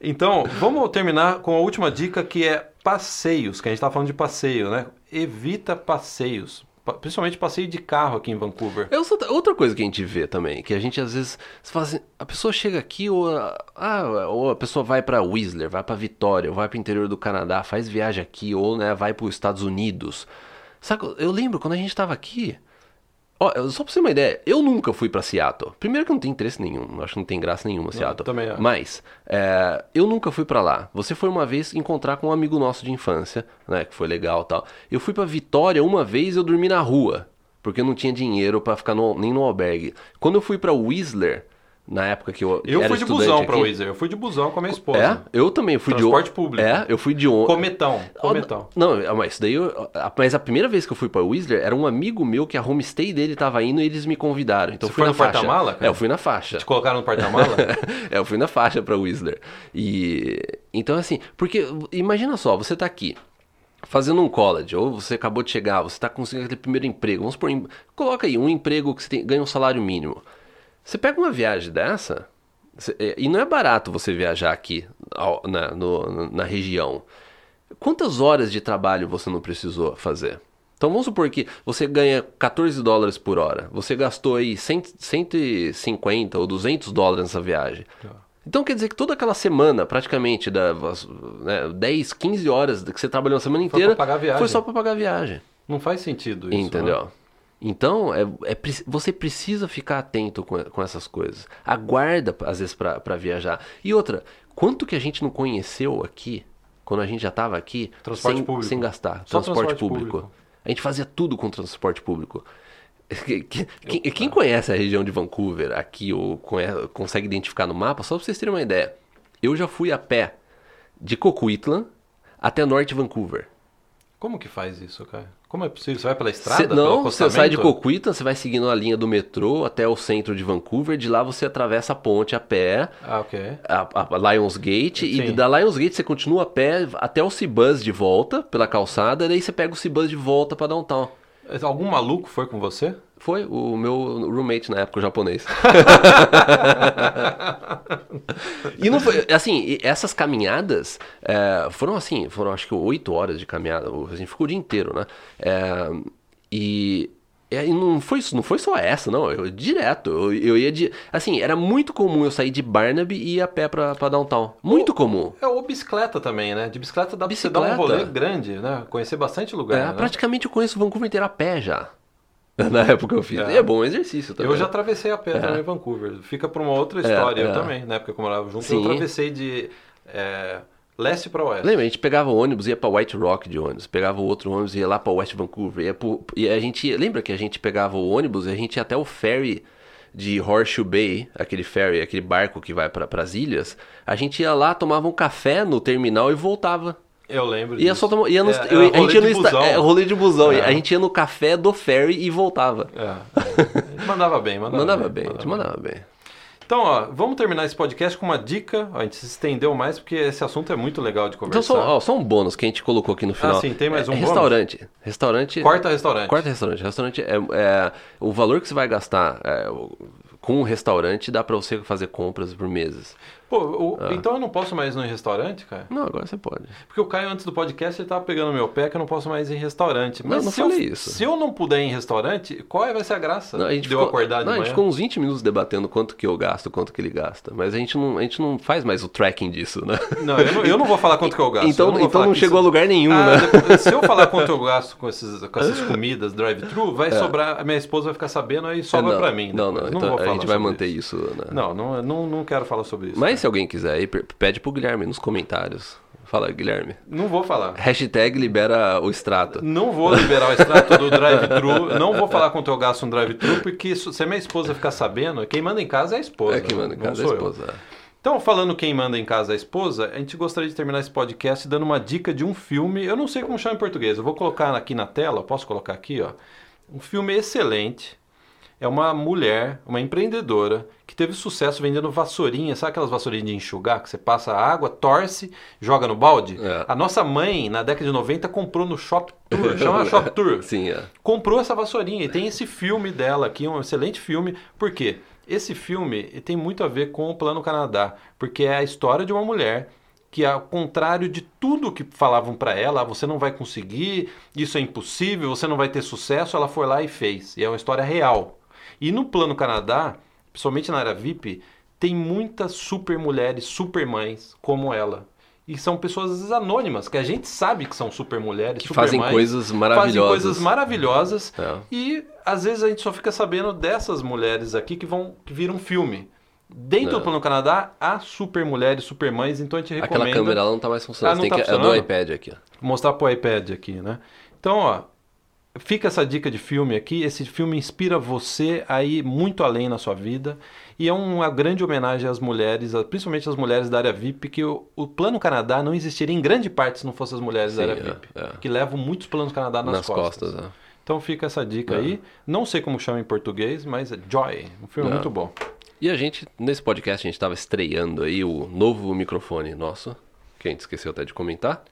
[SPEAKER 1] Então, vamos terminar com a última dica que é passeios, que a gente está falando de passeio, né? Evita passeios. Pa- Principalmente passeio de carro aqui em Vancouver.
[SPEAKER 2] É outra- coisa que a gente vê também, que a gente às vezes fala assim, a pessoa chega aqui ou a, ah, ou a pessoa vai pra Whistler, vai pra Vitória, vai pro interior do Canadá, faz viagem aqui ou né, vai para os Estados Unidos. Sabe, eu lembro quando a gente tava aqui, ó, eu- só pra você ter uma ideia, eu nunca fui pra Seattle. Primeiro que não tem interesse nenhum, acho que não tem graça nenhuma Seattle.
[SPEAKER 1] também acho.
[SPEAKER 2] Mas é, eu nunca fui pra lá. Você foi uma vez encontrar com um amigo nosso de infância, né, que foi legal, e tal. Eu fui pra Vitória uma vez, eu dormi na rua, porque eu não tinha dinheiro pra ficar no- nem no albergue. Quando eu fui pra Whistler, na época que eu
[SPEAKER 1] Eu fui de busão para
[SPEAKER 2] aqui-.
[SPEAKER 1] Eu fui de busão com a minha
[SPEAKER 2] É,
[SPEAKER 1] esposa.
[SPEAKER 2] eu também fui
[SPEAKER 1] Transporte
[SPEAKER 2] de ô-
[SPEAKER 1] público.
[SPEAKER 2] É, eu fui de ônibus.
[SPEAKER 1] Cometão. Cometão.
[SPEAKER 2] Não, mas isso daí eu, mas a primeira vez que eu fui pra Whistler era um amigo meu que a homestay dele tava indo e eles me convidaram. Então eu
[SPEAKER 1] Você
[SPEAKER 2] fui
[SPEAKER 1] foi
[SPEAKER 2] na
[SPEAKER 1] no
[SPEAKER 2] faixa.
[SPEAKER 1] porta-mala?
[SPEAKER 2] É, eu fui na faixa.
[SPEAKER 1] Te colocaram no porta-mala? [LAUGHS]
[SPEAKER 2] é, eu fui na faixa pra Whistler. E então assim, porque imagina só, você tá aqui fazendo um college, ou você acabou de chegar, você tá conseguindo aquele primeiro emprego. Vamos supor, em- coloca aí um emprego que você tem- ganha um salário mínimo. Você pega uma viagem dessa, é, e não é barato você viajar aqui na, no- na região. Quantas horas de trabalho você não precisou fazer? Então vamos supor que você ganha 14 dólares por hora. Você gastou aí 100, 150 ou 200 dólares nessa viagem. Então quer dizer que toda aquela semana, praticamente, da, né, 10, 15 horas que você trabalhou a semana
[SPEAKER 1] Foi
[SPEAKER 2] inteira,
[SPEAKER 1] pra pagar a viagem.
[SPEAKER 2] foi só para pagar a viagem.
[SPEAKER 1] Não faz sentido isso.
[SPEAKER 2] Entendeu?
[SPEAKER 1] né?
[SPEAKER 2] Então, é, é você precisa ficar atento com, com essas coisas. Aguarda, às vezes, para viajar. E outra, quanto que a gente não conheceu aqui, quando a gente já estava aqui, sem, sem gastar?
[SPEAKER 1] Só
[SPEAKER 2] transporte,
[SPEAKER 1] transporte
[SPEAKER 2] público.
[SPEAKER 1] público.
[SPEAKER 2] A gente fazia tudo com transporte público. [LAUGHS] Quem, quem- quem conhece a região de Vancouver aqui, ou conhe- consegue identificar no mapa, só para vocês terem uma ideia. Eu já fui a pé de Coquitlam até Norte Vancouver.
[SPEAKER 1] Como que faz isso, cara? Como é possível? Você vai pela estrada?
[SPEAKER 2] Cê- não, você sai de? Coquitlam, você vai seguindo a linha do metrô até o centro de Vancouver. De lá você atravessa a ponte a pé,
[SPEAKER 1] Ah, ok.
[SPEAKER 2] a, a Lionsgate, e
[SPEAKER 1] Sim.
[SPEAKER 2] da Lionsgate você continua a pé até o Cibus de volta pela calçada. Daí você pega o Cibus de volta para downtown.
[SPEAKER 1] Algum maluco foi com você?
[SPEAKER 2] Foi o meu roommate na época, o japonês. [LAUGHS] e não foi, assim, essas caminhadas é, foram assim, foram acho que oito horas de caminhada, a gente ficou o dia inteiro, né? É, e, e não foi não foi só essa, não, eu direto, eu, eu ia de, assim, era muito comum eu sair de Barnaby e ir a pé pra, pra downtown, muito comum.
[SPEAKER 1] É, ou bicicleta também, né? De bicicleta dá pra você dar um
[SPEAKER 2] Bicicleta.
[SPEAKER 1] rolê grande, né? Conhecer bastante lugar,
[SPEAKER 2] É,
[SPEAKER 1] né?
[SPEAKER 2] praticamente eu conheço Vancouver inteiro a pé já. [LAUGHS] Na época eu fiz.
[SPEAKER 1] É.
[SPEAKER 2] É bom exercício também.
[SPEAKER 1] Eu já atravessei a pé também em Vancouver. Fica pra uma outra história.
[SPEAKER 2] é.
[SPEAKER 1] Eu também, na época que eu morava junto,
[SPEAKER 2] Sim.
[SPEAKER 1] eu atravessei de é, leste pra oeste.
[SPEAKER 2] Lembra, a gente pegava o ônibus, ia pra White Rock de ônibus, pegava o outro ônibus, ia lá pra West Vancouver, ia pro, e a gente, lembra que a gente pegava o ônibus e a gente ia até o ferry de Horseshoe Bay, aquele ferry, aquele barco que vai para as ilhas, a gente ia lá, tomava um café no terminal e voltava.
[SPEAKER 1] Eu lembro
[SPEAKER 2] Ia
[SPEAKER 1] disso.
[SPEAKER 2] só tomar, ia no,
[SPEAKER 1] É,
[SPEAKER 2] eu- a gente ia no
[SPEAKER 1] busão.
[SPEAKER 2] é, rolê de busão,
[SPEAKER 1] É.
[SPEAKER 2] a gente ia no café do ferry e voltava.
[SPEAKER 1] É. Mandava bem, mandava,
[SPEAKER 2] Mandava bem, a gente mandava bem.
[SPEAKER 1] Então, ó, vamos terminar esse podcast com uma dica. Ó, a gente se estendeu mais porque esse assunto é muito legal de conversar.
[SPEAKER 2] Então só, ó, só um bônus que a gente colocou aqui no final.
[SPEAKER 1] Ah, sim, tem mais
[SPEAKER 2] É,
[SPEAKER 1] um bônus?
[SPEAKER 2] Restaurante. Restaurante.
[SPEAKER 1] Quarta restaurante.
[SPEAKER 2] Quarto restaurante. Restaurante é, é o valor que você vai gastar. é, com o restaurante dá pra você fazer compras por meses.
[SPEAKER 1] Pô, o- então eu não posso mais ir no restaurante, cara?
[SPEAKER 2] Não, agora você pode.
[SPEAKER 1] Porque o Caio, antes do podcast, ele tava pegando meu pé que eu não posso mais ir em restaurante. Mas
[SPEAKER 2] não
[SPEAKER 1] se
[SPEAKER 2] falei
[SPEAKER 1] eu,
[SPEAKER 2] isso.
[SPEAKER 1] Se eu não puder ir em restaurante, qual é- vai ser a graça
[SPEAKER 2] Não, a gente
[SPEAKER 1] de eu
[SPEAKER 2] ficou,
[SPEAKER 1] acordar de
[SPEAKER 2] não, a
[SPEAKER 1] manhã?
[SPEAKER 2] gente ficou uns 20 minutos debatendo quanto que eu gasto, quanto que ele gasta. Mas a gente não, a gente não faz mais o tracking disso, né?
[SPEAKER 1] Não, eu não, eu não vou falar quanto que eu gasto.
[SPEAKER 2] então
[SPEAKER 1] Eu
[SPEAKER 2] não, então não chegou a
[SPEAKER 1] isso-
[SPEAKER 2] lugar nenhum,
[SPEAKER 1] Ah,
[SPEAKER 2] né?
[SPEAKER 1] depois- se eu falar quanto eu gasto com, esses, com essas [LAUGHS] comidas drive-thru, vai
[SPEAKER 2] É.
[SPEAKER 1] sobrar, a minha esposa vai ficar sabendo aí sobra
[SPEAKER 2] não,
[SPEAKER 1] pra mim.
[SPEAKER 2] Não, não, então a gente vai manter isso, né?
[SPEAKER 1] Não, não, não, não quero falar sobre isso.
[SPEAKER 2] Mas se alguém quiser aí, pede pro Guilherme nos comentários. Fala, Guilherme.
[SPEAKER 1] Não vou falar.
[SPEAKER 2] Hashtag libera o extrato.
[SPEAKER 1] Não vou liberar o extrato do drive-thru. Não vou falar quanto eu gasto no drive-thru, porque isso- se a minha esposa ficar sabendo, quem manda em casa é a esposa.
[SPEAKER 2] É que manda em casa a
[SPEAKER 1] sou eu.
[SPEAKER 2] esposa.
[SPEAKER 1] Então, falando quem manda em casa é a esposa, a gente gostaria de terminar esse podcast dando uma dica de um filme. Eu não sei como chama em português. Eu vou colocar aqui na tela. Posso colocar aqui, ó? Um filme excelente. É uma mulher, uma empreendedora, que teve sucesso vendendo vassourinha. Sabe aquelas vassourinhas de enxugar? Que você passa a água, torce, joga no balde?
[SPEAKER 2] É.
[SPEAKER 1] A nossa mãe, na década de 90, comprou no Shop Tour. [LAUGHS] Chama Shop Tour [LAUGHS]
[SPEAKER 2] Sim, é.
[SPEAKER 1] comprou essa vassourinha e tem esse filme dela aqui, um excelente filme. Por quê? Esse filme tem muito a ver com o Plano Canadá, porque é a história de uma mulher que, ao contrário de tudo que falavam para ela, "Ah, você não vai conseguir, isso é impossível, você não vai ter sucesso, ela foi lá e fez. E é uma história real. E no Plano Canadá, principalmente na área VIP, tem muitas super mulheres, super mães como ela. E são pessoas às vezes anônimas, que a gente sabe que são super mulheres,
[SPEAKER 2] Que
[SPEAKER 1] super
[SPEAKER 2] fazem
[SPEAKER 1] mães,
[SPEAKER 2] coisas
[SPEAKER 1] fazem
[SPEAKER 2] maravilhosas.
[SPEAKER 1] coisas maravilhosas
[SPEAKER 2] É.
[SPEAKER 1] e às vezes a gente só fica sabendo dessas mulheres aqui que vão que viram filme. Dentro
[SPEAKER 2] É.
[SPEAKER 1] do Plano Canadá há super mulheres, super mães, então a gente recomenda
[SPEAKER 2] Aquela câmera ela não tá mais funcionando.
[SPEAKER 1] Ah, não
[SPEAKER 2] Você
[SPEAKER 1] tá
[SPEAKER 2] tem que, é do
[SPEAKER 1] funcionando?
[SPEAKER 2] iPad aqui, ó.
[SPEAKER 1] Vou mostrar pro iPad aqui, né? Então, ó, fica essa dica de filme aqui. Esse filme inspira você a ir muito além na sua vida. E é uma grande homenagem às mulheres, principalmente às mulheres da área VIP, que o, o Plano Canadá não existiria em grande parte se não fossem as mulheres da
[SPEAKER 2] Sim,
[SPEAKER 1] área
[SPEAKER 2] é,
[SPEAKER 1] VIP.
[SPEAKER 2] é.
[SPEAKER 1] Que levam muitos Planos Canadá nas,
[SPEAKER 2] Nas, costas. é.
[SPEAKER 1] Então fica essa dica
[SPEAKER 2] É.
[SPEAKER 1] aí. Não sei como chama em português, mas é Joy. Um filme
[SPEAKER 2] É.
[SPEAKER 1] muito bom.
[SPEAKER 2] E a gente, nesse podcast, a gente tava estreando aí o novo microfone nosso, que a gente esqueceu até de comentar.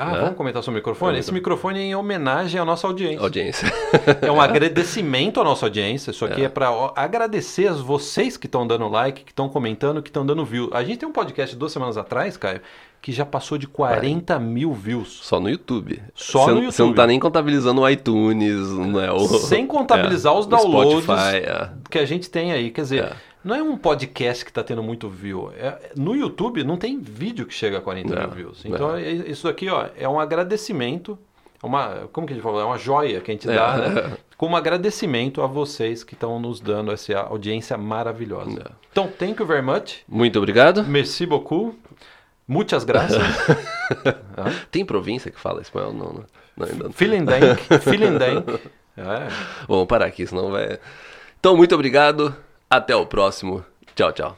[SPEAKER 1] Ah,
[SPEAKER 2] É?
[SPEAKER 1] vamos comentar sobre o microfone? Esse microfone é em homenagem à nossa audiência.
[SPEAKER 2] Audiência. [LAUGHS]
[SPEAKER 1] É um agradecimento à nossa audiência. Isso aqui é, para agradecer a vocês que estão dando like, que estão comentando, que estão dando view. A gente tem um podcast duas semanas atrás, Caio, que já passou de 40 mil views.
[SPEAKER 2] Só no YouTube.
[SPEAKER 1] Só
[SPEAKER 2] Você-
[SPEAKER 1] no
[SPEAKER 2] Você não
[SPEAKER 1] YouTube.
[SPEAKER 2] tá nem contabilizando o iTunes, né? O,
[SPEAKER 1] Sem contabilizar [LAUGHS] os
[SPEAKER 2] o
[SPEAKER 1] downloads
[SPEAKER 2] Spotify, é.
[SPEAKER 1] que a gente tem aí. Quer dizer,
[SPEAKER 2] É.
[SPEAKER 1] não é um podcast que está tendo muito view. É- no YouTube não tem vídeo que chega a 40
[SPEAKER 2] É,
[SPEAKER 1] mil views. Então é- isso aqui ó, é um agradecimento. é Uma, como que a gente fala? É uma joia que a gente
[SPEAKER 2] É.
[SPEAKER 1] dá, né? Como agradecimento a vocês que estão nos dando essa audiência maravilhosa.
[SPEAKER 2] É.
[SPEAKER 1] Então, thank you very much.
[SPEAKER 2] Muito obrigado.
[SPEAKER 1] Merci beaucoup. Muitas graças. [LAUGHS]
[SPEAKER 2] Tem província que fala espanhol? Não, não. não ainda não.
[SPEAKER 1] Vielen Dank. Vielen Dank. [LAUGHS] É.
[SPEAKER 2] Vamos parar aqui, senão vai. Então, muito obrigado. Até o próximo. Tchau, tchau.